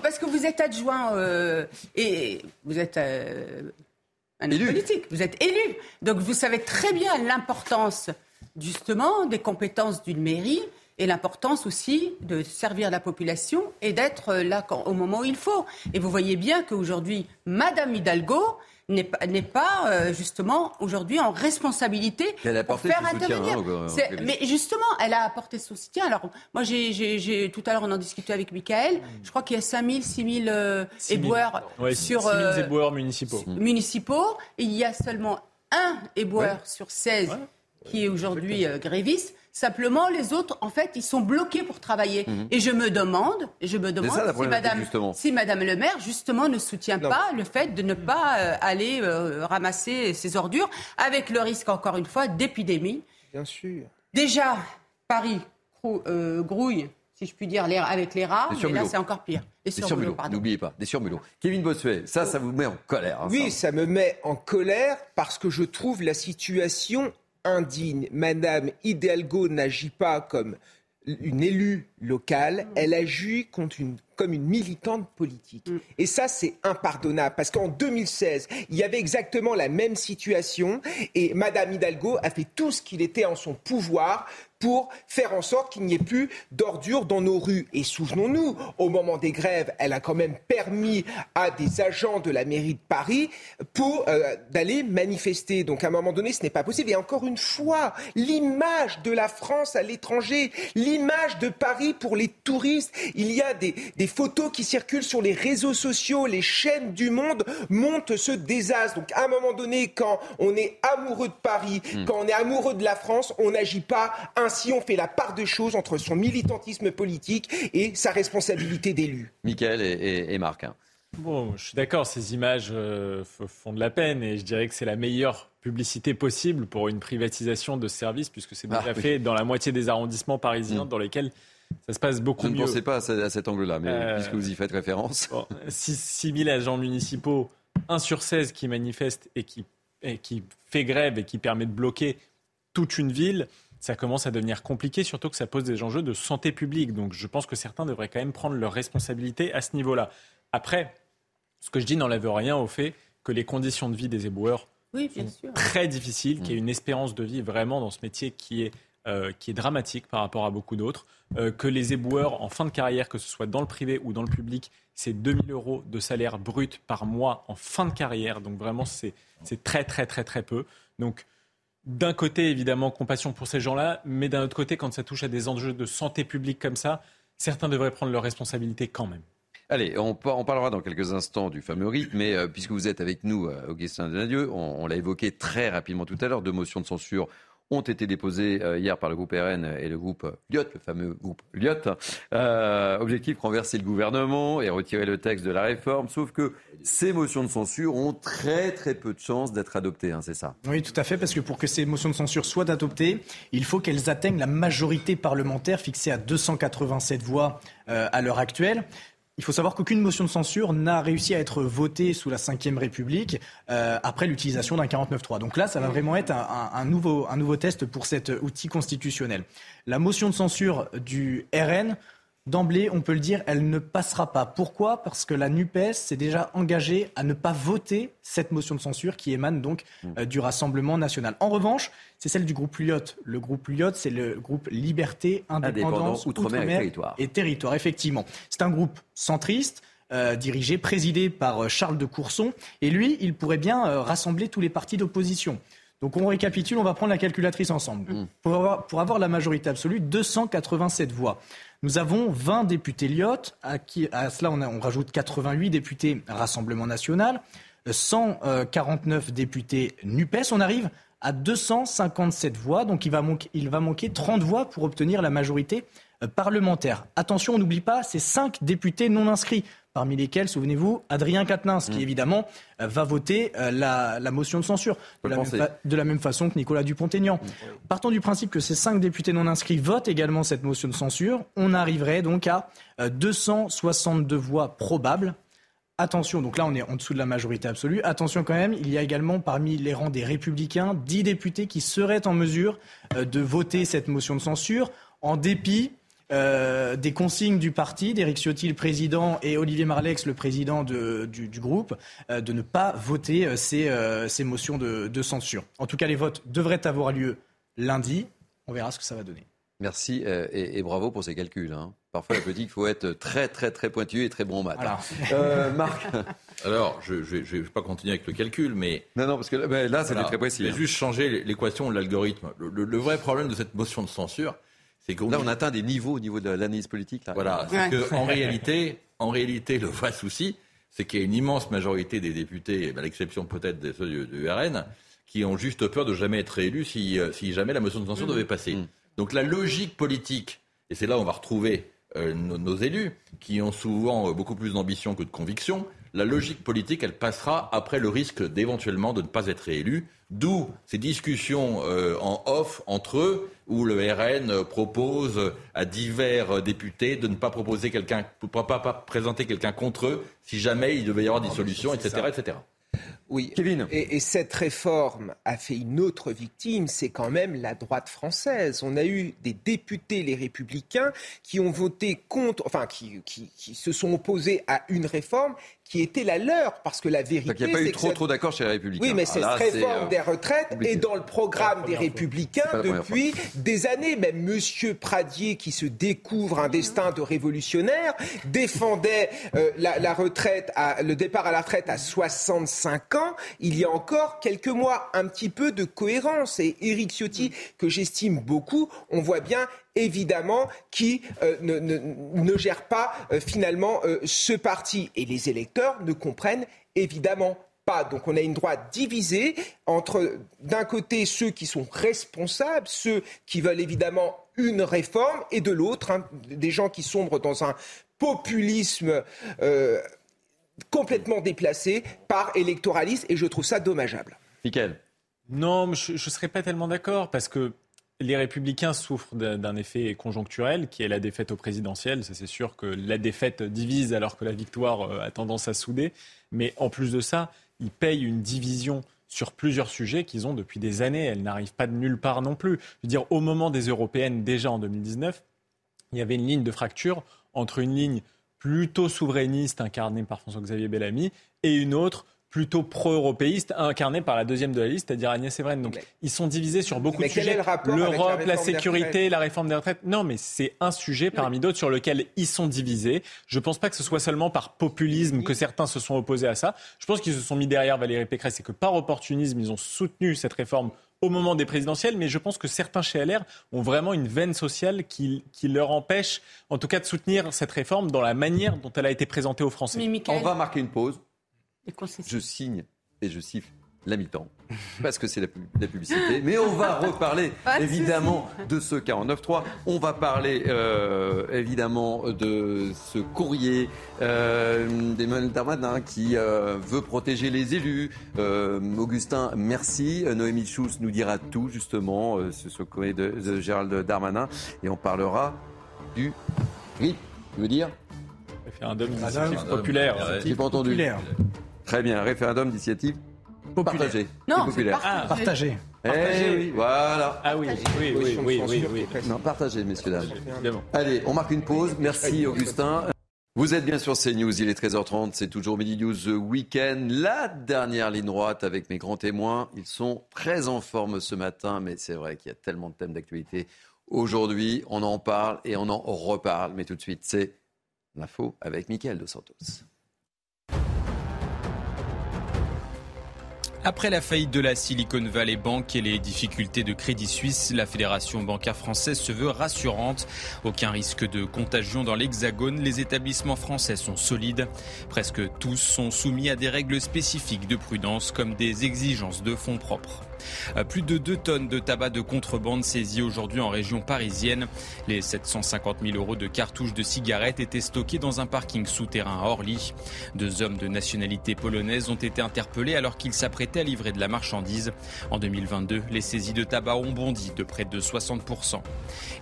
parce que vous êtes adjoint euh, et vous êtes euh, un homme politique, vous êtes élu. Donc vous savez très bien l'importance justement des compétences d'une mairie et l'importance aussi de servir la population et d'être là quand- au moment où il faut. Et vous voyez bien qu'aujourd'hui, Madame Hidalgo n'est pas, n'est pas euh, justement aujourd'hui en responsabilité Elle a pour faire son soutien, intervenir. hein, au- au- C'est- au- mais justement, elle a apporté son soutien. Alors, moi, j'ai, j'ai- j'ai- tout à l'heure, on en discutait avec Michael. Je crois qu'il y a 5000, 6000 euh, 6 000. éboueurs Ouais, sur 6 000 euh, éboueurs municipaux. municipaux. Et il y a seulement un éboueur Ouais. sur 16 qui est aujourd'hui euh, gréviste. Simplement, les autres, en fait, ils sont bloqués pour travailler. Mhm. Et je me demande, et je me demande ça, si, Madame, si Madame le maire, justement, ne soutient pas le fait de ne pas euh, aller euh, ramasser ces ordures, avec le risque, encore une fois, d'épidémie. Bien sûr. Déjà, Paris crou- euh, grouille, si je puis dire, les- avec les rats, Des mais là, c'est encore pire. Les Des surmulots, n'oubliez pas, des surmulots. Kevin Bossuet, ça, ça vous met en colère. hein, Oui, ça. ça me met en colère parce que je trouve la situation indigne. Madame Hidalgo n'agit pas comme une élue locale, elle agit contre une, comme une militante politique. Et ça, c'est impardonnable parce qu'en 2016, il y avait exactement la même situation et Madame Hidalgo a fait tout ce qu'il était en son pouvoir pour faire en sorte qu'il n'y ait plus d'ordures dans nos rues. Et souvenons-nous, au moment des grèves, elle a quand même permis à des agents de la mairie de Paris pour euh, d'aller manifester. Donc à un moment donné, ce n'est pas possible. Et encore une fois, l'image de la France à l'étranger, l'image de Paris pour les touristes. Il y a des, des photos qui circulent sur les réseaux sociaux, les chaînes du monde montrent ce désastre. Donc à un moment donné, quand on est amoureux de Paris, Hmm. quand on est amoureux de la France, on n'agit pas ainsi. On fait la part de choses entre son militantisme politique et sa responsabilité d'élu. Michael et, et- et Marc. hein. Bon, je suis d'accord, ces images euh, font de la peine et je dirais que c'est la meilleure publicité possible pour une privatisation de services puisque c'est déjà Ah, oui. fait dans la moitié des arrondissements parisiens dans lesquels ça se passe beaucoup Je ne mieux. pensais pas à, ce- à cet angle-là, mais Euh, puisque vous y faites référence. 6 000 agents municipaux, 1 sur 16 qui manifestent et qui, et qui fait grève et qui permet de bloquer toute une ville, ça commence à devenir compliqué, surtout que ça pose des enjeux de santé publique. Donc je pense que certains devraient quand même prendre leurs responsabilités à ce niveau-là. Après, ce que je dis n'enlève rien au fait que les conditions de vie des éboueurs Oui, bien sûr. très difficile, qu'il y ait une espérance de vie vraiment dans ce métier qui est, euh, qui est dramatique par rapport à beaucoup d'autres, euh, que les éboueurs en fin de carrière, que ce soit dans le privé ou dans le public, c'est 2000 euros de salaire brut par mois en fin de carrière. Donc vraiment, c'est c'est très très très très peu. Donc d'un côté, évidemment, compassion pour ces gens-là, mais d'un autre côté, quand ça touche à des enjeux de santé publique comme ça, certains devraient prendre leurs responsabilités quand même. Allez, on, par- on parlera dans quelques instants du fameux rythme, mais euh, puisque vous êtes avec nous, euh, Augustin Denadieu, on, on l'a évoqué très rapidement tout à l'heure, deux motions de censure ont été déposées euh, hier par le groupe RN et le groupe Lyot, le fameux groupe Lyot. Euh, objectif, renverser le gouvernement et retirer le texte de la réforme, sauf que ces motions de censure ont très très peu de chances d'être adoptées, hein, c'est ça? Oui, tout à fait, parce que pour que ces motions de censure soient adoptées, il faut qu'elles atteignent la majorité parlementaire fixée à 287 voix euh, à l'heure actuelle. Il faut savoir qu'aucune motion de censure n'a réussi à être votée sous la Ve République euh, après l'utilisation d'un 49.3. Donc là, ça va vraiment être un, un- un nouveau, un nouveau test pour cet outil constitutionnel. La motion de censure du RN, D'emblée, on peut le dire, elle ne passera pas. Pourquoi? Parce que la NUPES s'est déjà engagée à ne pas voter cette motion de censure qui émane donc euh, du Rassemblement national. En revanche, c'est celle du groupe Lyot. Le groupe Lyot, c'est le groupe Liberté, Indépendance, et Territoire. et territoire, effectivement. C'est un groupe centriste. euh, dirigé, présidé par euh, Charles de Courson. Et lui, il pourrait bien rassembler tous les partis d'opposition. Donc on récapitule, on va prendre la calculatrice ensemble. Pour, avoir, pour avoir la majorité absolue, 287 voix. Nous avons 20 députés Lyot, à, qui, à cela on, a- on rajoute 88 députés Rassemblement national, euh, 149 députés NUPES. On arrive à 257 voix, donc il va, manquer, il va manquer 30 voix pour obtenir la majorité euh, parlementaire. Attention, on n'oublie pas ces 5 députés non inscrits, parmi lesquels, souvenez-vous, Adrien Quatennens, qui évidemment euh, va voter euh, la, la motion de censure, de la, même penser. fa- de la même façon que Nicolas Dupont-Aignan. Partons du principe que ces 5 députés non inscrits votent également cette motion de censure, on arriverait donc à euh, 262 voix probables Attention, donc là on est en dessous de la majorité absolue. Attention quand même, il y a également parmi les rangs des républicains 10 députés qui seraient en mesure euh, de voter cette motion de censure en dépit euh, des consignes du parti, d'Éric Ciotti, le président, et Olivier Marlex, le président du, groupe, euh, de ne pas voter ces, motions de, censure. En tout cas, les votes devraient avoir lieu lundi. On verra ce que ça va donner. Merci et, bravo pour ces calculs. Hein. Parfois, la politique, il faut être très, très, très pointu et très bon en maths. Euh, Marc Alors, je ne vais pas continuer avec le calcul, mais... Non, non, parce que là, c'est très précis. Je vais hein. juste changer l'équation de l'algorithme. Le, vrai problème de cette motion de censure. Là, on atteint des niveaux au niveau de l'analyse politique. Voilà, qu'en réalité, en réalité, le vrai souci, c'est qu'il y a une immense majorité des députés, à l'exception peut-être des ceux du, RN, qui ont juste peur de jamais être réélus si, euh, si jamais la motion de censure mmh. devait passer. Mmh. Donc la logique politique, et c'est là où on va retrouver euh, nos, élus, qui ont souvent euh, beaucoup plus d'ambition que de conviction, la logique politique, elle passera après le risque d'éventuellement de ne pas être réélu. D'où ces discussions euh, en off entre eux, où le RN propose à divers députés de ne pas proposer quelqu'un, pas, pas présenter quelqu'un contre eux, si jamais il devait y avoir des solutions, etc., etc. Oui. Et, cette réforme a fait une autre victime, c'est quand même la droite française. On a eu des députés, les républicains, qui ont voté contre, enfin, qui, qui se sont opposés à une réforme qui était la leur, parce que la vérité. Il n'y a pas eu trop, trop d'accord chez les Républicains. Oui, mais cette ah, réforme euh, des retraites est dans le programme des Républicains depuis des années. Même Monsieur Pradier, qui se découvre un destin de révolutionnaire, défendait euh, la, retraite, à, le départ à la retraite à 65 ans. Il y a encore quelques mois, un petit peu de cohérence. Et Éric Ciotti, que j'estime beaucoup, on voit bien évidemment, qui euh, ne, gère pas euh, finalement euh, ce parti. Et les électeurs ne comprennent évidemment pas. Donc on a une droite divisée entre, d'un côté, ceux qui sont responsables, ceux qui veulent évidemment une réforme, et de l'autre, hein, des gens qui sombrent dans un populisme complètement déplacé par électoralisme, et je trouve ça dommageable. Michael Non, je ne serais pas tellement d'accord, parce que les républicains souffrent d'un effet conjoncturel qui est la défaite au présidentiel. Ça, c'est sûr que la défaite divise alors que la victoire euh, a tendance à souder. Mais en plus de ça, ils payent une division sur plusieurs sujets qu'ils ont depuis des années. Elle n'arrive pas de nulle part non plus. Je veux dire, au moment des européennes, déjà en 2019, il y avait une ligne de fracture entre une ligne plutôt souverainiste incarnée par François-Xavier Bellamy et une autre plutôt pro-européiste, incarné par la deuxième de la liste, c'est-à-dire Agnès Evren. Donc ils sont divisés sur beaucoup de sujets. L'Europe, la, sécurité, la réforme des retraites. Non, mais c'est un sujet parmi d'autres sur lequel ils sont divisés. Je ne pense pas que ce soit seulement par populisme que certains se sont opposés à ça. Je pense qu'ils se sont mis derrière Valérie Pécresse et que par opportunisme, ils ont soutenu cette réforme au moment des présidentielles, mais je pense que certains chez LR ont vraiment une veine sociale qui, qui, leur empêche, en tout cas, de soutenir cette réforme dans la manière dont elle a été présentée aux Français. On va marquer une pause. Je signe et je siffle la mi-temps, parce que c'est la, publicité. Mais on va reparler évidemment de ce 49.3. On va parler euh, évidemment de ce courrier euh, d'Emmanuel Darmanin qui euh, veut protéger les élus. Augustin, merci. Noémie Schulz nous dira tout justement sur ce courrier de, Gérald Darmanin. Et on parlera du RIP, je veux dire? Référendum d'initiative populaire. J'ai pas entendu. Populaire. Très bien, référendum d'initiative partagée. Non, populaire. Ah, partagé. Eh oui, voilà. Ah oui, oui, oui, oui, oui, oui. Non, partagé, messieurs, dames. Allez, on marque une pause. Merci, Augustin. Vous êtes bien sur CNews, il est 13h30, c'est toujours Midi News The Weekend. La dernière ligne droite avec mes grands témoins. Ils sont très en forme ce matin, mais c'est vrai qu'il y a tellement de thèmes d'actualité. Aujourd'hui, on en parle et on en reparle. Mais tout de suite, c'est l'info avec Mickaël Dos Santos. Après la faillite de la Silicon Valley Bank et les difficultés de Crédit Suisse, la Fédération bancaire française se veut rassurante. Aucun risque de contagion dans l'Hexagone. Les établissements français sont solides. Presque tous sont soumis à des règles spécifiques de prudence comme des exigences de fonds propres. Plus de 2 tonnes de tabac de contrebande saisies aujourd'hui en région parisienne. Les 750 000 euros de cartouches de cigarettes étaient stockés dans un parking souterrain à Orly. Deux hommes de nationalité polonaise ont été interpellés alors qu'ils s'apprêtaient à livrer de la marchandise. En 2022, les saisies de tabac ont bondi de près de 60%.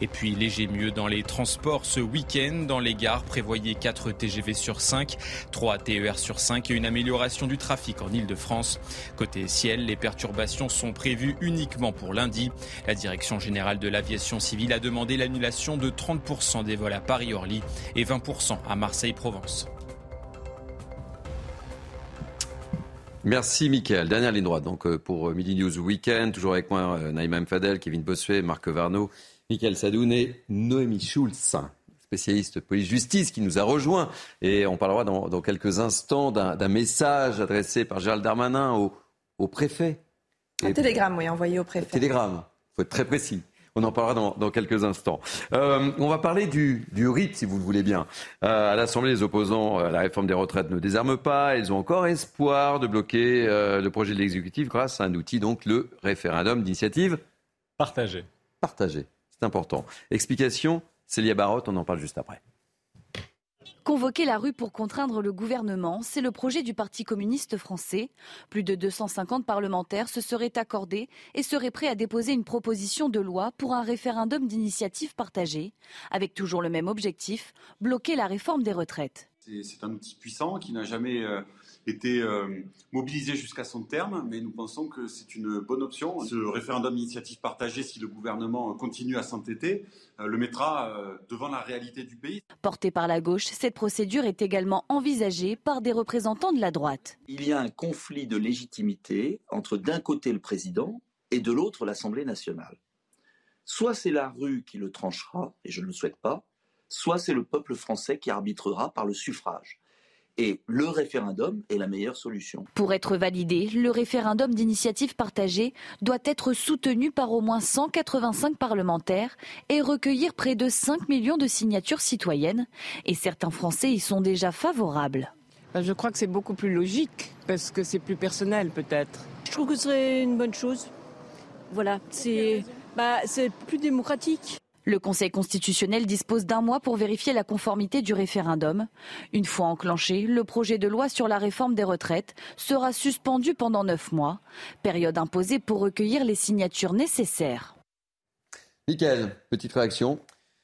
Et puis léger mieux dans les transports ce week-end. Dans les gares, prévoyez 4 TGV sur 5, 3 TER sur 5 et une amélioration du trafic en Ile-de-France. Côté ciel, les perturbations sont prévues uniquement pour lundi. La direction générale de l'aviation civile a demandé l'annulation de 30% des vols à Paris-Orly et 20% à Marseille-Provence. Merci Mickaël. Dernière ligne droite donc euh, pour euh, Midi News Weekend. Toujours avec moi euh, Naïma Mfadel, Kevin Bossuet, Marc Varno, Mickaël Sadoun et Noémie Schulz, spécialiste police-justice qui nous a rejoint. Et on parlera dans, quelques instants d'un message adressé par Gérald Darmanin au, au préfet. Un télégramme, oui, envoyé au préfet. Télégramme, il faut être très précis. On en parlera dans, quelques instants. Euh, on va parler du, du, RIT, si vous le voulez bien. Euh, à l'Assemblée, les opposants à la réforme des retraites ne désarment pas. Ils ont encore espoir de bloquer euh, le projet de l'exécutif grâce à un outil, donc le référendum d'initiative partagée. Partagée, c'est important. Explication, Célia Barotte, on en parle juste après. Convoquer la rue pour contraindre le gouvernement, c'est le projet du Parti communiste français. Plus de 250 parlementaires se seraient accordés et seraient prêts à déposer une proposition de loi pour un référendum d'initiative partagée, avec toujours le même objectif, bloquer la réforme des retraites. C'est un outil puissant qui n'a jamais euh, été euh, mobilisé jusqu'à son terme, mais nous pensons que c'est une bonne option. Ce référendum d'initiative partagée, si le gouvernement continue à s'entêter, euh, le mettra euh, devant la réalité du pays. Portée par la gauche, cette procédure est également envisagée par des représentants de la droite. Il y a un conflit de légitimité entre d'un côté le président et de l'autre l'Assemblée nationale. Soit c'est la rue qui le tranchera, et je ne le souhaite pas, soit c'est le peuple français qui arbitrera par le suffrage. Et le référendum est la meilleure solution. Pour être validé, le référendum d'initiative partagée doit être soutenu par au moins 185 parlementaires et recueillir près de 5 millions de signatures citoyennes. Et certains Français y sont déjà favorables. Bah, je crois que c'est beaucoup plus logique parce que c'est plus personnel peut-être. Je trouve que ce serait une bonne chose. Voilà, c'est bah, plus démocratique. Le Conseil constitutionnel dispose d'un mois pour vérifier la conformité du référendum. Une fois enclenché, le projet de loi sur la réforme des retraites sera suspendu pendant neuf mois, période imposée pour recueillir les signatures nécessaires. Michael, petite réaction.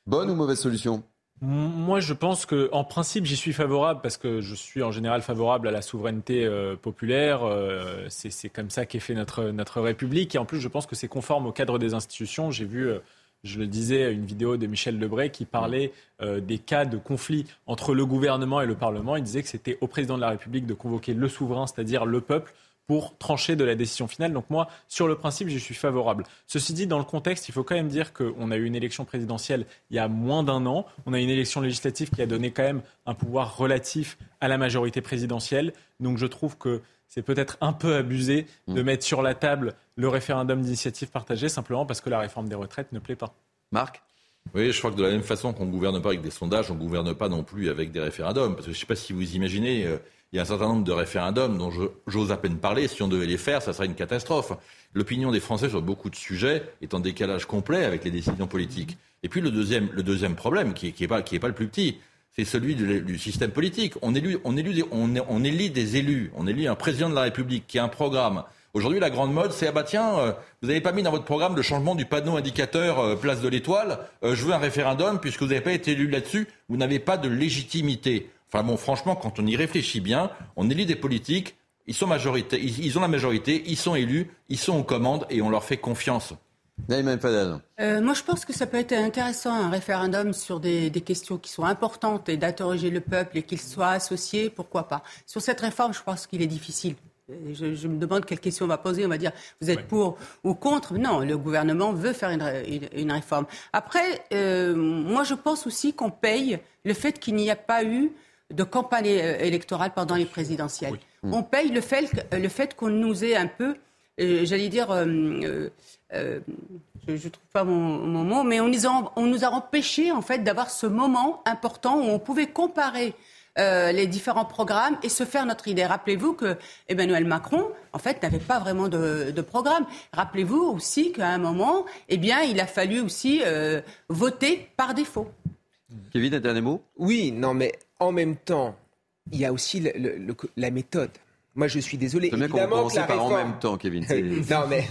Bonne ou mauvaise solution? Moi, je pense que, en principe, j'y suis favorable parce que je suis en général favorable à la souveraineté euh, populaire. Euh, c'est comme ça qu'est fait notre, notre République. Et en plus, je pense que c'est conforme au cadre des institutions. J'ai vu euh, je le disais, une vidéo de Michel Lebray qui parlait euh, des cas de conflit entre le gouvernement et le Parlement. Il disait que c'était au président de la République de convoquer le souverain, c'est-à-dire le peuple, pour trancher de la décision finale. Donc moi, sur le principe, je suis favorable. Ceci dit, dans le contexte, il faut quand même dire qu'on a eu une élection présidentielle il y a moins d'un an. On a une élection législative qui a donné quand même un pouvoir relatif à la majorité présidentielle. Donc je trouve que c'est peut-être un peu abusé de mm. mettre sur la table le référendum d'initiative partagée simplement parce que la réforme des retraites ne plaît pas. Marc? Oui, je crois que de la même façon qu'on ne gouverne pas avec des sondages, on ne gouverne pas non plus avec des référendums. Parce que je ne sais pas si vous imaginez, euh, il y a un certain nombre de référendums dont j'ose à peine parler. Si on devait les faire, ça serait une catastrophe. L'opinion des Français sur beaucoup de sujets est en décalage complet avec les décisions politiques. Et puis le deuxième, le deuxième problème, qui n'est qui est pas, qui est pas le plus petit, c'est celui du, système politique. On élit, on, élit, on, on élit des élus, on élit un président de la République qui a un programme. Aujourd'hui, la grande mode, c'est ah bah tiens, euh, vous n'avez pas mis dans votre programme le changement du panneau indicateur euh, place de l'Étoile. Euh, je veux un référendum puisque vous n'avez pas été élu là-dessus. Vous n'avez pas de légitimité. Enfin bon, franchement, quand on y réfléchit bien, on élit des politiques. Ils sont majorité, ils ont la majorité, ils sont élus, ils sont aux commandes et on leur fait confiance. Euh, moi, je pense que ça peut être intéressant, un référendum sur des, questions qui sont importantes et d'interroger le peuple et qu'il soit associé, pourquoi pas. Sur cette réforme, je pense qu'il est difficile. Je, me demande quelle question on va poser. On va dire, vous êtes pour ou contre? Non, le gouvernement veut faire une, réforme. Après, euh, moi, je pense aussi qu'on paye le fait qu'il n'y a pas eu de campagne électorale pendant les présidentielles. On paye le fait, le fait qu'on nous ait un peu euh, j'allais dire, euh, euh, je ne trouve pas mon, mot, mais on nous, a, on nous a empêché en fait d'avoir ce moment important où on pouvait comparer euh, les différents programmes et se faire notre idée. Rappelez-vous que Emmanuel Macron, en fait, n'avait pas vraiment de, programme. Rappelez-vous aussi qu'à un moment, eh bien, il a fallu aussi euh, voter par défaut. Kevin, un dernier mot? Oui, non, mais en même temps, il y a aussi la méthode. Moi, je suis désolé. C'est bien qu'on réforme... par en même temps, Kevin. non, mais,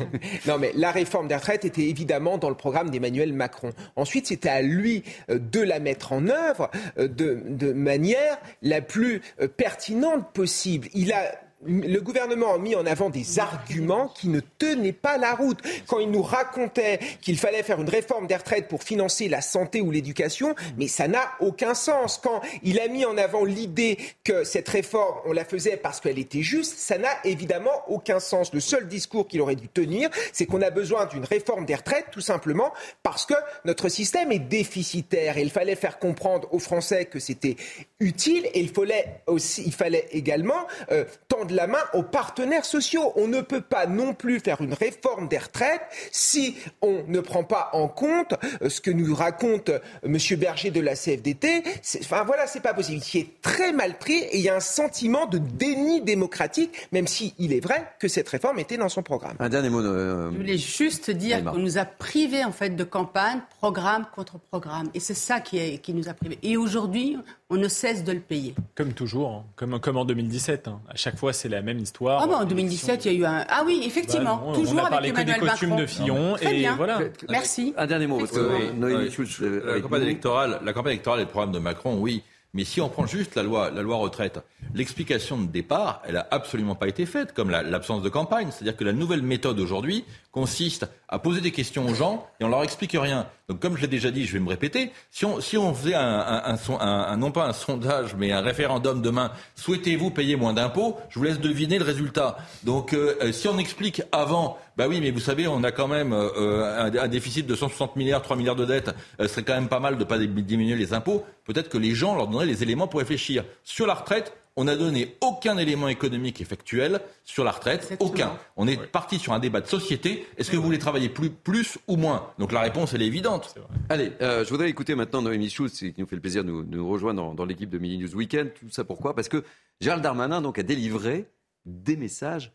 non, mais la réforme des retraites était évidemment dans le programme d'Emmanuel Macron. Ensuite, c'était à lui euh, de la mettre en œuvre euh, de, de manière la plus euh, pertinente possible. Il a le gouvernement a mis en avant des arguments qui ne tenaient pas la route. Quand il nous racontait qu'il fallait faire une réforme des retraites pour financer la santé ou l'éducation, mais ça n'a aucun sens. Quand il a mis en avant l'idée que cette réforme, on la faisait parce qu'elle était juste, ça n'a évidemment aucun sens. Le seul discours qu'il aurait dû tenir, c'est qu'on a besoin d'une réforme des retraites, tout simplement parce que notre système est déficitaire. Et il fallait faire comprendre aux Français que c'était utile et il fallait aussi, il fallait également euh, tendre la main aux partenaires sociaux. On ne peut pas non plus faire une réforme des retraites si on ne prend pas en compte euh, ce que nous raconte euh, M. Berger de la CFDT. Enfin voilà, c'est pas possible. Qui est très mal pris et il y a un sentiment de déni démocratique, même si il est vrai que cette réforme était dans son programme. Un dernier mot. Euh, Je voulais juste dire qu'on nous a privés en fait de campagne, programme contre programme, et c'est ça qui, est, qui nous a privés. Et aujourd'hui, on ne cesse de le payer. Comme toujours, hein. comme, comme en 2017. Hein. À chaque fois, c'est la même histoire. Ah bah, en 2017, il y a eu un. Ah oui, effectivement, bah, toujours on a parlé avec Emmanuel que des de Fillon et bien. voilà. Merci. Un dernier mot. Parce que, la campagne électorale, la campagne électorale et le programme de Macron, oui. Mais si on prend juste la loi, la loi retraite, l'explication de départ, elle a absolument pas été faite, comme l'absence de campagne. C'est-à-dire que la nouvelle méthode aujourd'hui consiste à poser des questions aux gens et on leur explique rien. Donc, comme je l'ai déjà dit, je vais me répéter, si on, si on faisait un, non pas un sondage, mais un référendum demain, souhaitez-vous payer moins d'impôts? Je vous laisse deviner le résultat. Donc, euh, euh, si on explique avant, bah oui, mais vous savez, on a quand même euh, un, déficit de 160 milliards, 3 milliards de dettes, ce serait quand même pas mal de ne pas diminuer les impôts. Peut-être que les gens leur donneraient les éléments pour réfléchir. Sur la retraite, on n'a donné aucun élément économique effectuel sur la retraite, aucun. On est parti sur un débat de société. Est-ce que vous voulez travailler plus, plus ou moins? Donc la réponse, elle est évidente. Allez, euh, je voudrais écouter maintenant Noémie Schultz, qui nous fait le plaisir de nous, rejoindre dans, l'équipe de Mini News Weekend. Tout ça pourquoi? Parce que Gérald Darmanin donc, a délivré des messages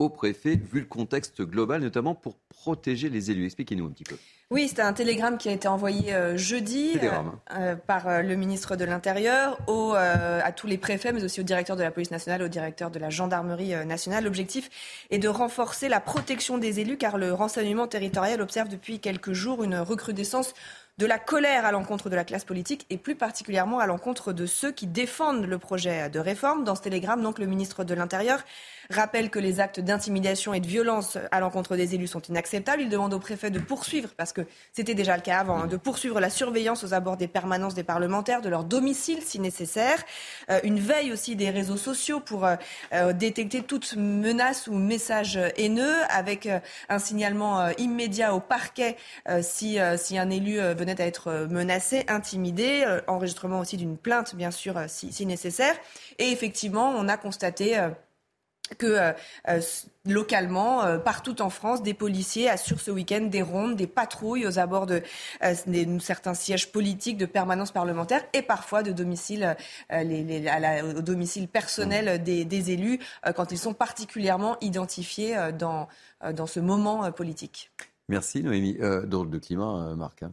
au préfet, vu le contexte global, notamment pour protéger les élus. Expliquez-nous un petit peu. Oui, c'était un télégramme qui a été envoyé euh, jeudi euh, euh, par le ministre de l'Intérieur à tous les préfets, mais aussi au directeur de la police nationale, au directeur de la gendarmerie nationale. L'objectif est de renforcer la protection des élus, car le renseignement territorial observe depuis quelques jours une recrudescence de la colère à l'encontre de la classe politique et plus particulièrement à l'encontre de ceux qui défendent le projet de réforme. Dans ce télégramme, donc, le ministre de l'Intérieur rappelle que les actes d'intimidation et de violence à l'encontre des élus sont inacceptables. Il demande au préfet de poursuivre, parce que c'était déjà le cas avant, hein, de poursuivre la surveillance aux abords des permanences des parlementaires, de leur domicile si nécessaire. Euh, une veille aussi des réseaux sociaux pour euh, euh, détecter toute menace ou message haineux, avec un signalement immédiat au parquet si, si un élu venait à être menacé, intimidé, enregistrement aussi d'une plainte bien sûr si, si nécessaire. Et effectivement, on a constaté que euh, euh, localement, euh, partout en France, des policiers assurent ce week-end des rondes, des patrouilles aux abords de certains sièges politiques, de permanence parlementaire et parfois de domicile, les, au domicile personnel des, élus quand ils sont particulièrement identifiés dans, dans ce moment politique. Merci Noémie. drôle de climat, Marc. Hein.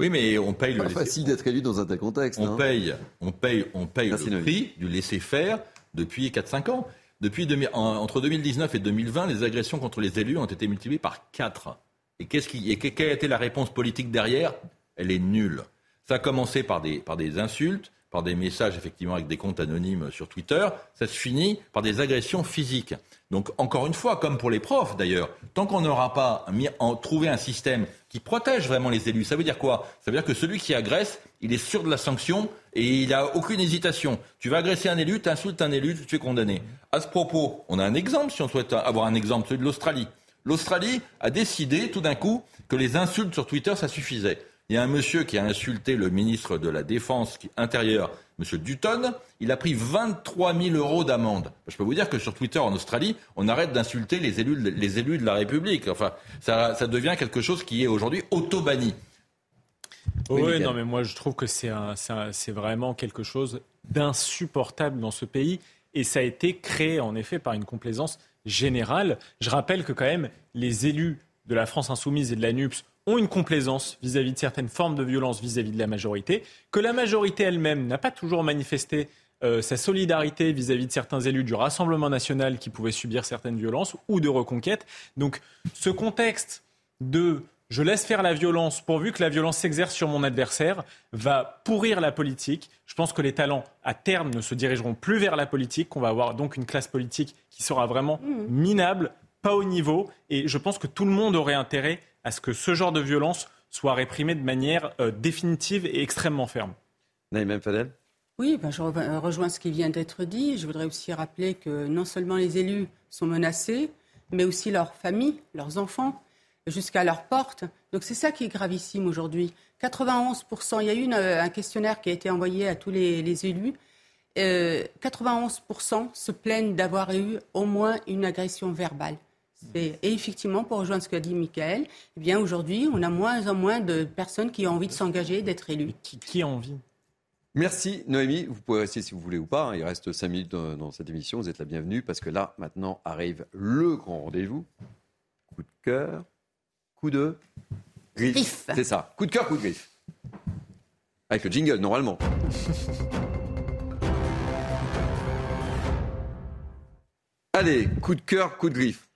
Oui, mais on paye le. facile d'être élu dans un tel contexte. On paye, on paye, on paye le prix du laisser faire depuis 4-5 ans. Depuis entre 2019 et 2020, les agressions contre les élus ont été multipliées par 4. Et, qu'est-ce qui, quelle a été la réponse politique derrière? Elle est nulle. Ça a commencé par des insultes, par des messages effectivement avec des comptes anonymes sur Twitter. Ça se finit par des agressions physiques. Donc encore une fois, comme pour les profs d'ailleurs, tant qu'on n'aura pas mis en, trouvé un système qui protège vraiment les élus, ça veut dire quoi? Ça veut dire que celui qui agresse, il est sûr de la sanction et il n'a aucune hésitation. Tu vas agresser un élu, tu insultes un élu, tu es condamné. À ce propos, on a un exemple, si on souhaite avoir un exemple, celui de l'Australie. L'Australie a décidé tout d'un coup que les insultes sur Twitter, ça suffisait. Il y a un monsieur qui a insulté le ministre de la Défense intérieure, M. Dutton. Il a pris 23 000 euros d'amende. Je peux vous dire que sur Twitter en Australie, on arrête d'insulter les élus, les élus de la République. Enfin, ça, ça devient quelque chose qui est aujourd'hui auto-banni. Oui, non, mais moi je trouve que c'est vraiment quelque chose d'insupportable dans ce pays. Et ça a été créé en effet par une complaisance générale. Je rappelle que quand même les élus de la France insoumise et de la NUPS ont une complaisance vis-à-vis de certaines formes de violence vis-à-vis de la majorité, que la majorité elle-même n'a pas toujours manifesté euh, sa solidarité vis-à-vis de certains élus du Rassemblement national qui pouvaient subir certaines violences ou de reconquête. Donc ce contexte de je laisse faire la violence pourvu que la violence s'exerce sur mon adversaire, va pourrir la politique. Je pense que les talents, à terme, ne se dirigeront plus vers la politique, qu'on va avoir donc une classe politique qui sera vraiment mmh. minable, pas au niveau. Et je pense que tout le monde aurait intérêt à ce que ce genre de violence soit réprimé de manière euh, définitive et extrêmement ferme. Naïm Fadel oui, ben je rejoins ce qui vient d'être dit. Je voudrais aussi rappeler que non seulement les élus sont menacés, mais aussi leurs familles, leurs enfants jusqu'à leur porte. Donc c'est ça qui est gravissime aujourd'hui. 91%, il y a eu un questionnaire qui a été envoyé à tous les, élus. 91% euh, se plaignent d'avoir eu au moins une agression verbale. Et effectivement, pour rejoindre ce qu'a dit Michael, eh bien aujourd'hui, on a moins en moins de personnes qui ont envie de s'engager, d'être élus. Qui, qui a envie? Merci Noémie. Vous pouvez rester si vous voulez ou pas. Hein. Il reste 5 minutes dans cette émission. Vous êtes la bienvenue parce que là, maintenant, arrive le grand rendez-vous. Coup de cœur, coup de griffe. C'est ça. Coup de cœur, coup de griffe. Avec le jingle, normalement. Allez, coup de cœur, coup de griffe.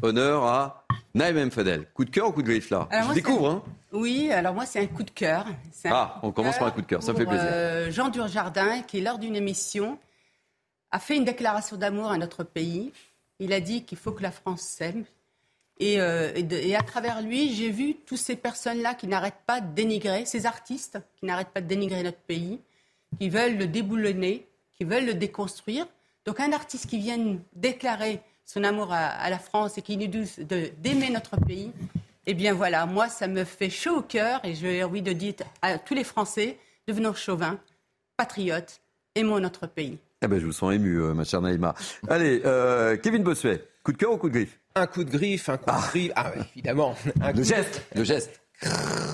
Honneur à Naïm Fadel. Coup de cœur ou coup de griffe là Je découvre, hein Oui, alors moi c'est un coup de cœur. Ah, on commence par un coup de cœur, ça me fait plaisir. Euh, Jean Durjardin, qui lors d'une émission a fait une déclaration d'amour à notre pays. Il a dit qu'il faut que la France s'aime, euh, et, à travers lui, j'ai vu toutes ces personnes-là qui n'arrêtent pas de dénigrer, ces artistes qui n'arrêtent pas de dénigrer notre pays, qui veulent le déboulonner, qui veulent le déconstruire. Donc un artiste qui vient déclarer son amour à, la France et qui nous dit d'aimer notre pays, eh bien voilà, moi ça me fait chaud au cœur et j'ai envie de dire à tous les Français, devenons chauvins, patriotes, aimons notre pays. Eh ben, je vous sens ému, euh, ma chère Naïma. Allez, euh, Kevin Bossuet, coup de cœur ou coup de griffe? Un coup de griffe, un coup de ah. griffe. Ah, évidemment. Un le geste, le geste.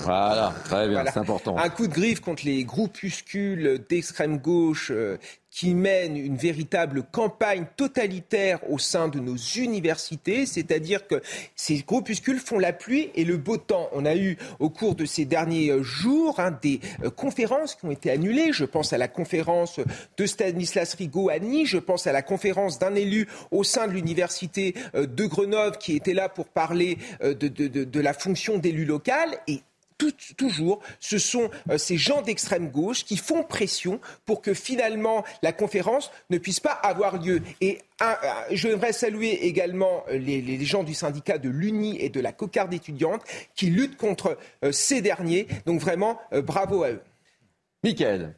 Voilà, très bien, c'est important. Un coup de griffe contre les groupuscules d'extrême gauche euh, qui mène une véritable campagne totalitaire au sein de nos universités, c'est-à-dire que ces groupuscules font la pluie et le beau temps. On a eu au cours de ces derniers jours hein, des euh, conférences qui ont été annulées. Je pense à la conférence de Stanislas Rigaud à Nice, je pense à la conférence d'un élu au sein de l'université euh, de Grenoble qui était là pour parler euh, de, de la fonction d'élu local. Et toujours, ce sont euh, ces gens d'extrême gauche qui font pression pour que finalement la conférence ne puisse pas avoir lieu. Et je voudrais saluer également euh, les, gens du syndicat de l'UNI et de la cocarde étudiante qui luttent contre euh, ces derniers. Donc vraiment, bravo à eux. Michael,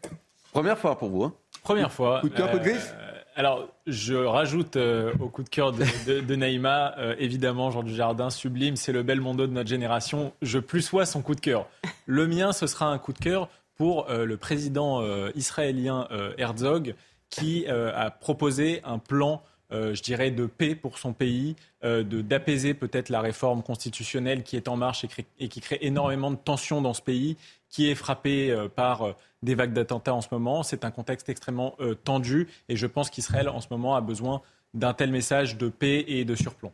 première fois pour vous. Hein première fois. Coup de cœur, coup de griffe? Alors, je rajoute euh, au coup de cœur de, Naïma, euh, évidemment, Jean Jardin, sublime, c'est le bel mondo de notre génération. Je plus sois son coup de cœur. Le mien, ce sera un coup de cœur pour euh, le président israélien Herzog, qui a proposé un plan je dirais, de paix pour son pays, d'apaiser peut-être la réforme constitutionnelle qui est en marche et, qui crée énormément de tensions dans ce pays, qui est frappé par des vagues d'attentats en ce moment. C'est un contexte extrêmement euh, tendu et je pense qu'Israël en ce moment a besoin d'un tel message de paix et de surplomb.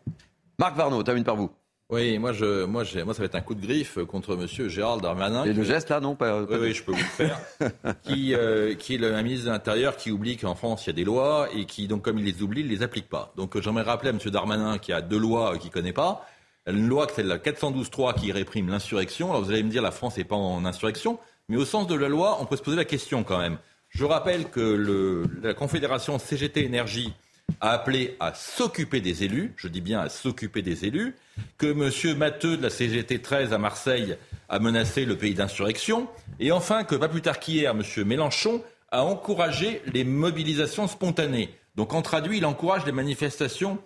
Marc Varnaud, termine par vous. Oui, moi, je, moi, moi, ça va être un coup de griffe contre Monsieur Gérald Darmanin. Et le geste là, non pas, Oui, oui, je peux vous le faire. qui, euh, qui est le ministre de l'Intérieur qui oublie qu'en France il y a des lois et qui, donc, comme il les oublie, il les applique pas. Donc, j'aimerais rappeler à Monsieur Darmanin qu'il y a deux lois qu'il connaît pas. Une loi, c'est la 412-3 qui réprime l'insurrection. Alors, vous allez me dire, la France n'est pas en insurrection. Mais au sens de la loi, on peut se poser la question quand même. Je rappelle que la Confédération CGT Énergie a appelé à s'occuper des élus, je dis bien à s'occuper des élus, que M. Matteux de la CGT 13 à Marseille a menacé le pays d'insurrection, et enfin que pas plus tard qu'hier, M. Mélenchon a encouragé les mobilisations spontanées. Donc en traduit, il encourage les manifestations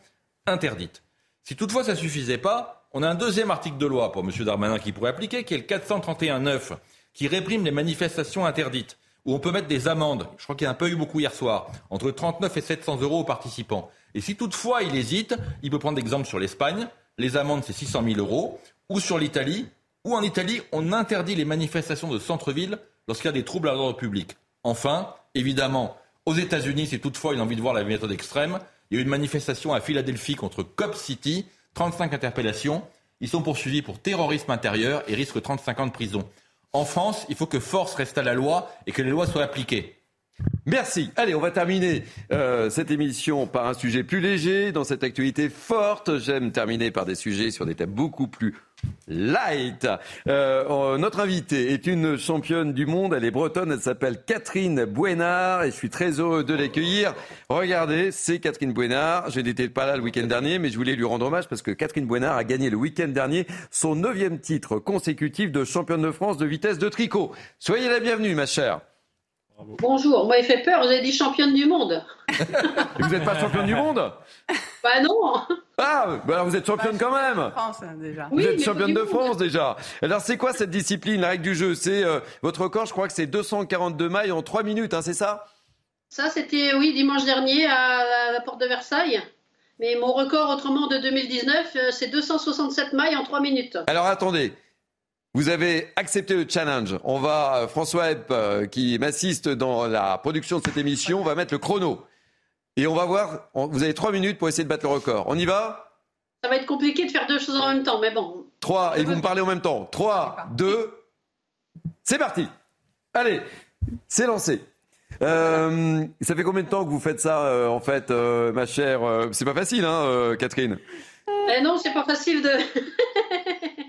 interdites. Si toutefois ça ne suffisait pas, on a un deuxième article de loi pour M. Darmanin qui pourrait appliquer, qui est le 431-9 qui réprime les manifestations interdites, où on peut mettre des amendes, je crois qu'il y a un peu eu beaucoup hier soir, entre 39 et 700 euros aux participants. Et si toutefois il hésite, il peut prendre l'exemple sur l'Espagne, les amendes c'est 600 000 euros, ou sur l'Italie, ou en Italie, on interdit les manifestations de centre-ville lorsqu'il y a des troubles à l'ordre public. Enfin, évidemment, aux États-Unis, si toutefois il a envie de voir la méthode extrême, il y a eu une manifestation à Philadelphie contre Cop City, 35 interpellations. Ils sont poursuivis pour terrorisme intérieur et risquent 35 ans de prison. En France, il faut que force reste à la loi et que les lois soient appliquées. Merci. Allez, on va terminer euh, cette émission par un sujet plus léger dans cette actualité forte. J'aime terminer par des sujets sur des thèmes beaucoup plus light. Euh, notre invitée est une championne du monde. Elle est bretonne. Elle s'appelle Catherine Bouénard et je suis très heureux de l'accueillir. Regardez, c'est Catherine Bouénard. Je n'étais pas là le week-end dernier, mais je voulais lui rendre hommage parce que Catherine Bouénard a gagné le week-end dernier son neuvième titre consécutif de championne de France de vitesse de tricot. Soyez la bienvenue, ma chère. Bonjour, moi il fait peur, vous avez dit championne du monde. vous n'êtes pas championne du monde? Bah non Ah, bah alors vous êtes championne quand même France, hein, déjà. Vous êtes championne de France déjà. Alors c'est quoi cette discipline, la règle du jeu? C'est euh, votre record, je crois que c'est 242 mailles en 3 minutes, hein, c'est ça? Ça c'était, oui, dimanche dernier à la, porte de Versailles. Mais mon record autrement de 2019, euh, c'est 267 mailles en 3 minutes. Alors attendez, vous avez accepté le challenge. On va, euh, François Epp, euh, qui m'assiste dans la production de cette émission, va mettre le chrono. Et on va voir, vous avez trois minutes pour essayer de battre le record. On y va? Ça va être compliqué de faire deux choses en même temps, mais bon. Trois, et vous me parlez en même temps. Trois, deux, c'est parti. Allez, c'est lancé. Euh, ça fait combien de temps que vous faites ça, en fait, ma chère C'est pas facile, hein, Catherine eh Non, c'est pas facile de.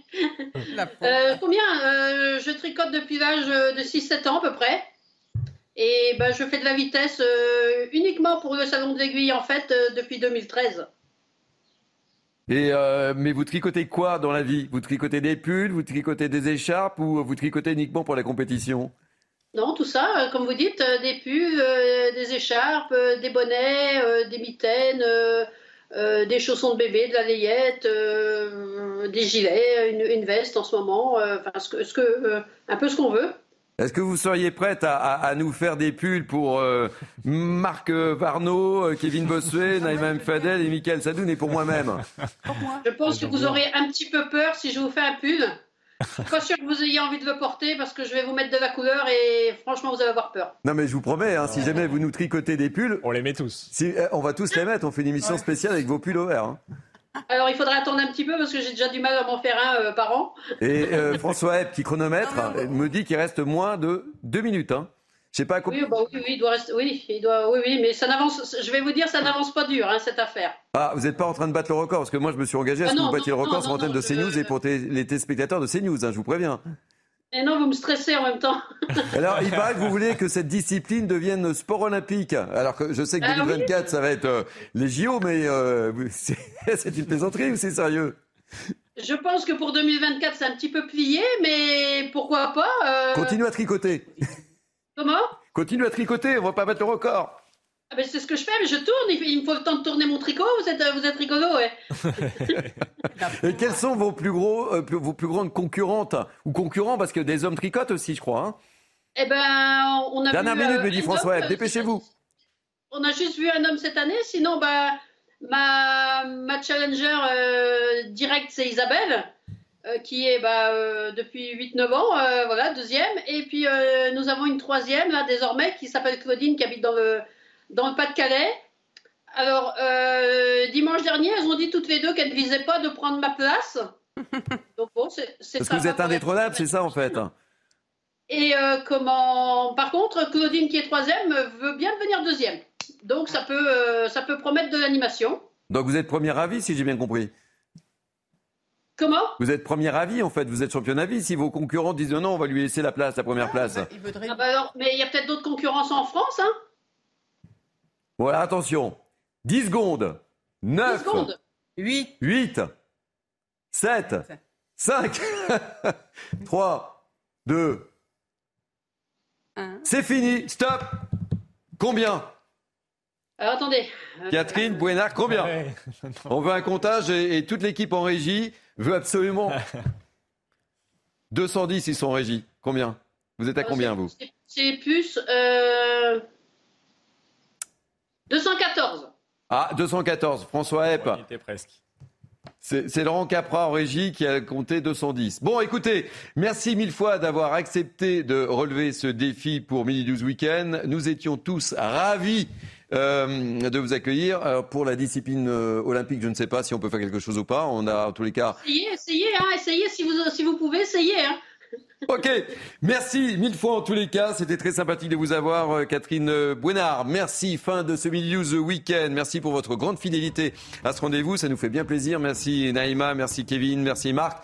Euh, combien euh, Je tricote depuis l'âge de 6-7 ans à peu près. Et ben, je fais de la vitesse euh, uniquement pour le salon de l'aiguille en fait depuis 2013. Et mais vous tricotez quoi dans la vie? Vous tricotez des pulls, vous tricotez des écharpes ou vous tricotez uniquement pour la compétition? Non, tout ça, comme vous dites, des pulls, des écharpes, des bonnets, des mitaines, euh, des chaussons de bébé, de la layette, euh, des gilets, une, veste en ce moment, euh, enfin, ce ce que, un peu ce qu'on veut. Est-ce que vous seriez prête à, nous faire des pulls pour Marc Varno, Kevin Bossuet, Naïma Fadel et Michael Sadoun et pour moi-même Je pense que vous aurez un petit peu peur si je vous fais un pull. Je suis pas sûr que vous ayez envie de le porter parce que je vais vous mettre de la couleur et franchement, vous allez avoir peur. Non, mais je vous promets, hein, si jamais vous nous tricotez des pulls. On les met tous. Si, on va tous les mettre. On fait une émission spéciale avec vos pulls au vert. Hein. Alors, il faudra attendre un petit peu parce que j'ai déjà du mal à m'en faire un euh, par an. Et euh, François Epp, qui chronomètre, me dit qu'il reste moins de deux minutes. Hein. Je sais pas oui, bah oui, oui, il doit rester. Oui, il doit. Oui, oui, mais ça n'avance. Je vais vous dire, ça n'avance pas dur, hein, cette affaire. Ah, vous n'êtes pas en train de battre le record parce que moi, je me suis engagé à ce ah que vous battiez le record sur l'antenne de CNews et pour les téléspectateurs de CNews. Hein, je vous préviens. Et non, vous me stressez en même temps. Alors, il paraît que vous voulez que cette discipline devienne sport olympique. Alors que je sais que 2024, ah ça va être euh, les JO, mais euh, c'est une plaisanterie ou c'est sérieux? Je pense que pour 2024, c'est un petit peu plié, mais pourquoi pas euh... Continue à tricoter. Comment? Continue à tricoter, on va pas battre le record. Ah ben c'est ce que je fais, mais je tourne, il me faut le temps de tourner mon tricot, vous êtes, vous êtes rigolo, ouais. Et quels sont vos plus gros, euh, vos plus grandes concurrentes ou concurrents, parce que des hommes tricotent aussi, je crois. Hein eh ben, on a Dernière minute, me dit euh, François, dépêchez-vous. On a juste vu un homme cette année, sinon, bah, ma, ma challenger euh, direct, c'est Isabelle. Euh, qui est bah, euh, depuis 8-9 ans, euh, voilà, deuxième. Et puis nous avons une troisième, là, désormais, qui s'appelle Claudine, qui habite dans le, dans le Pas-de-Calais. Alors, dimanche dernier, elles ont dit toutes les deux qu'elles ne visaient pas de prendre ma place. Donc, bon, c'est Parce que vous êtes indétrônable, c'est ça, en fait Et comment. Par contre, Claudine, qui est troisième, veut bien devenir deuxième. Donc, ça peut, ça peut promettre de l'animation. Donc, vous êtes premier avis, si j'ai bien compris Comment? Vous êtes premier avis en fait, vous êtes champion avis. Si vos concurrents disent non, on va lui laisser la place, la première ah, place. Bah, ah bah mais il y a peut-être d'autres concurrences en France, hein Voilà, attention. 10 secondes. 9. 10 secondes. 8. 8. 7. 5. 3. 2. 1. C'est fini. Stop. Combien? Alors attendez. Catherine Bouénard, combien? On veut un comptage et toute l'équipe en régie veut absolument. 210, ils sont en régie. Combien? Vous êtes à combien, vous? C'est plus. Euh... 214. Ah, 214. François Epp. presque. C'est Laurent Capra en régie qui a compté 210. Bon, écoutez, merci mille fois d'avoir accepté de relever ce défi pour Mini 12 Week-end. Nous étions tous ravis euh, de vous accueillir. Pour la discipline euh, olympique, je ne sais pas si on peut faire quelque chose ou pas. On a en tous les cas. Essayez, essayez, hein, essayez si vous, si vous pouvez, essayez. Hein. Ok, merci mille fois en tous les cas. C'était très sympathique de vous avoir, euh, Catherine euh, Bouinard. Merci, fin de ce Milieu The Weekend. Merci pour votre grande fidélité à ce rendez-vous. Ça nous fait bien plaisir. Merci Naïma, merci Kevin, merci Marc.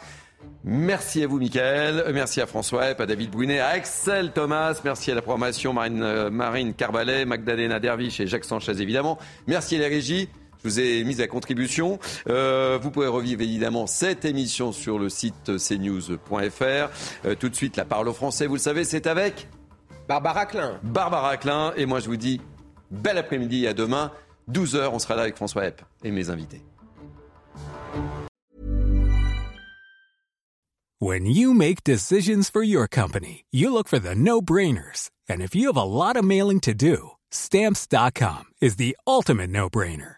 Merci à vous, Michael. Merci à François Epp, à David Bouinet, à Axel Thomas. Merci à la programmation Marine, euh, Marine Magdalena Derviche et Jacques Sanchez, évidemment. Merci à la régie. Je vous ai mis à contribution. Euh, vous pouvez revivre évidemment cette émission sur le site cnews.fr. Euh, tout de suite, la parole au français, vous le savez, c'est avec Barbara Klein. Barbara Klein. Et moi, je vous dis bel après-midi à demain. 12h, on sera là avec François Epp et mes invités. When you make decisions for your company, you look for the no-brainers. And if you have a lot of mailing to do, stamps.com is the ultimate no-brainer.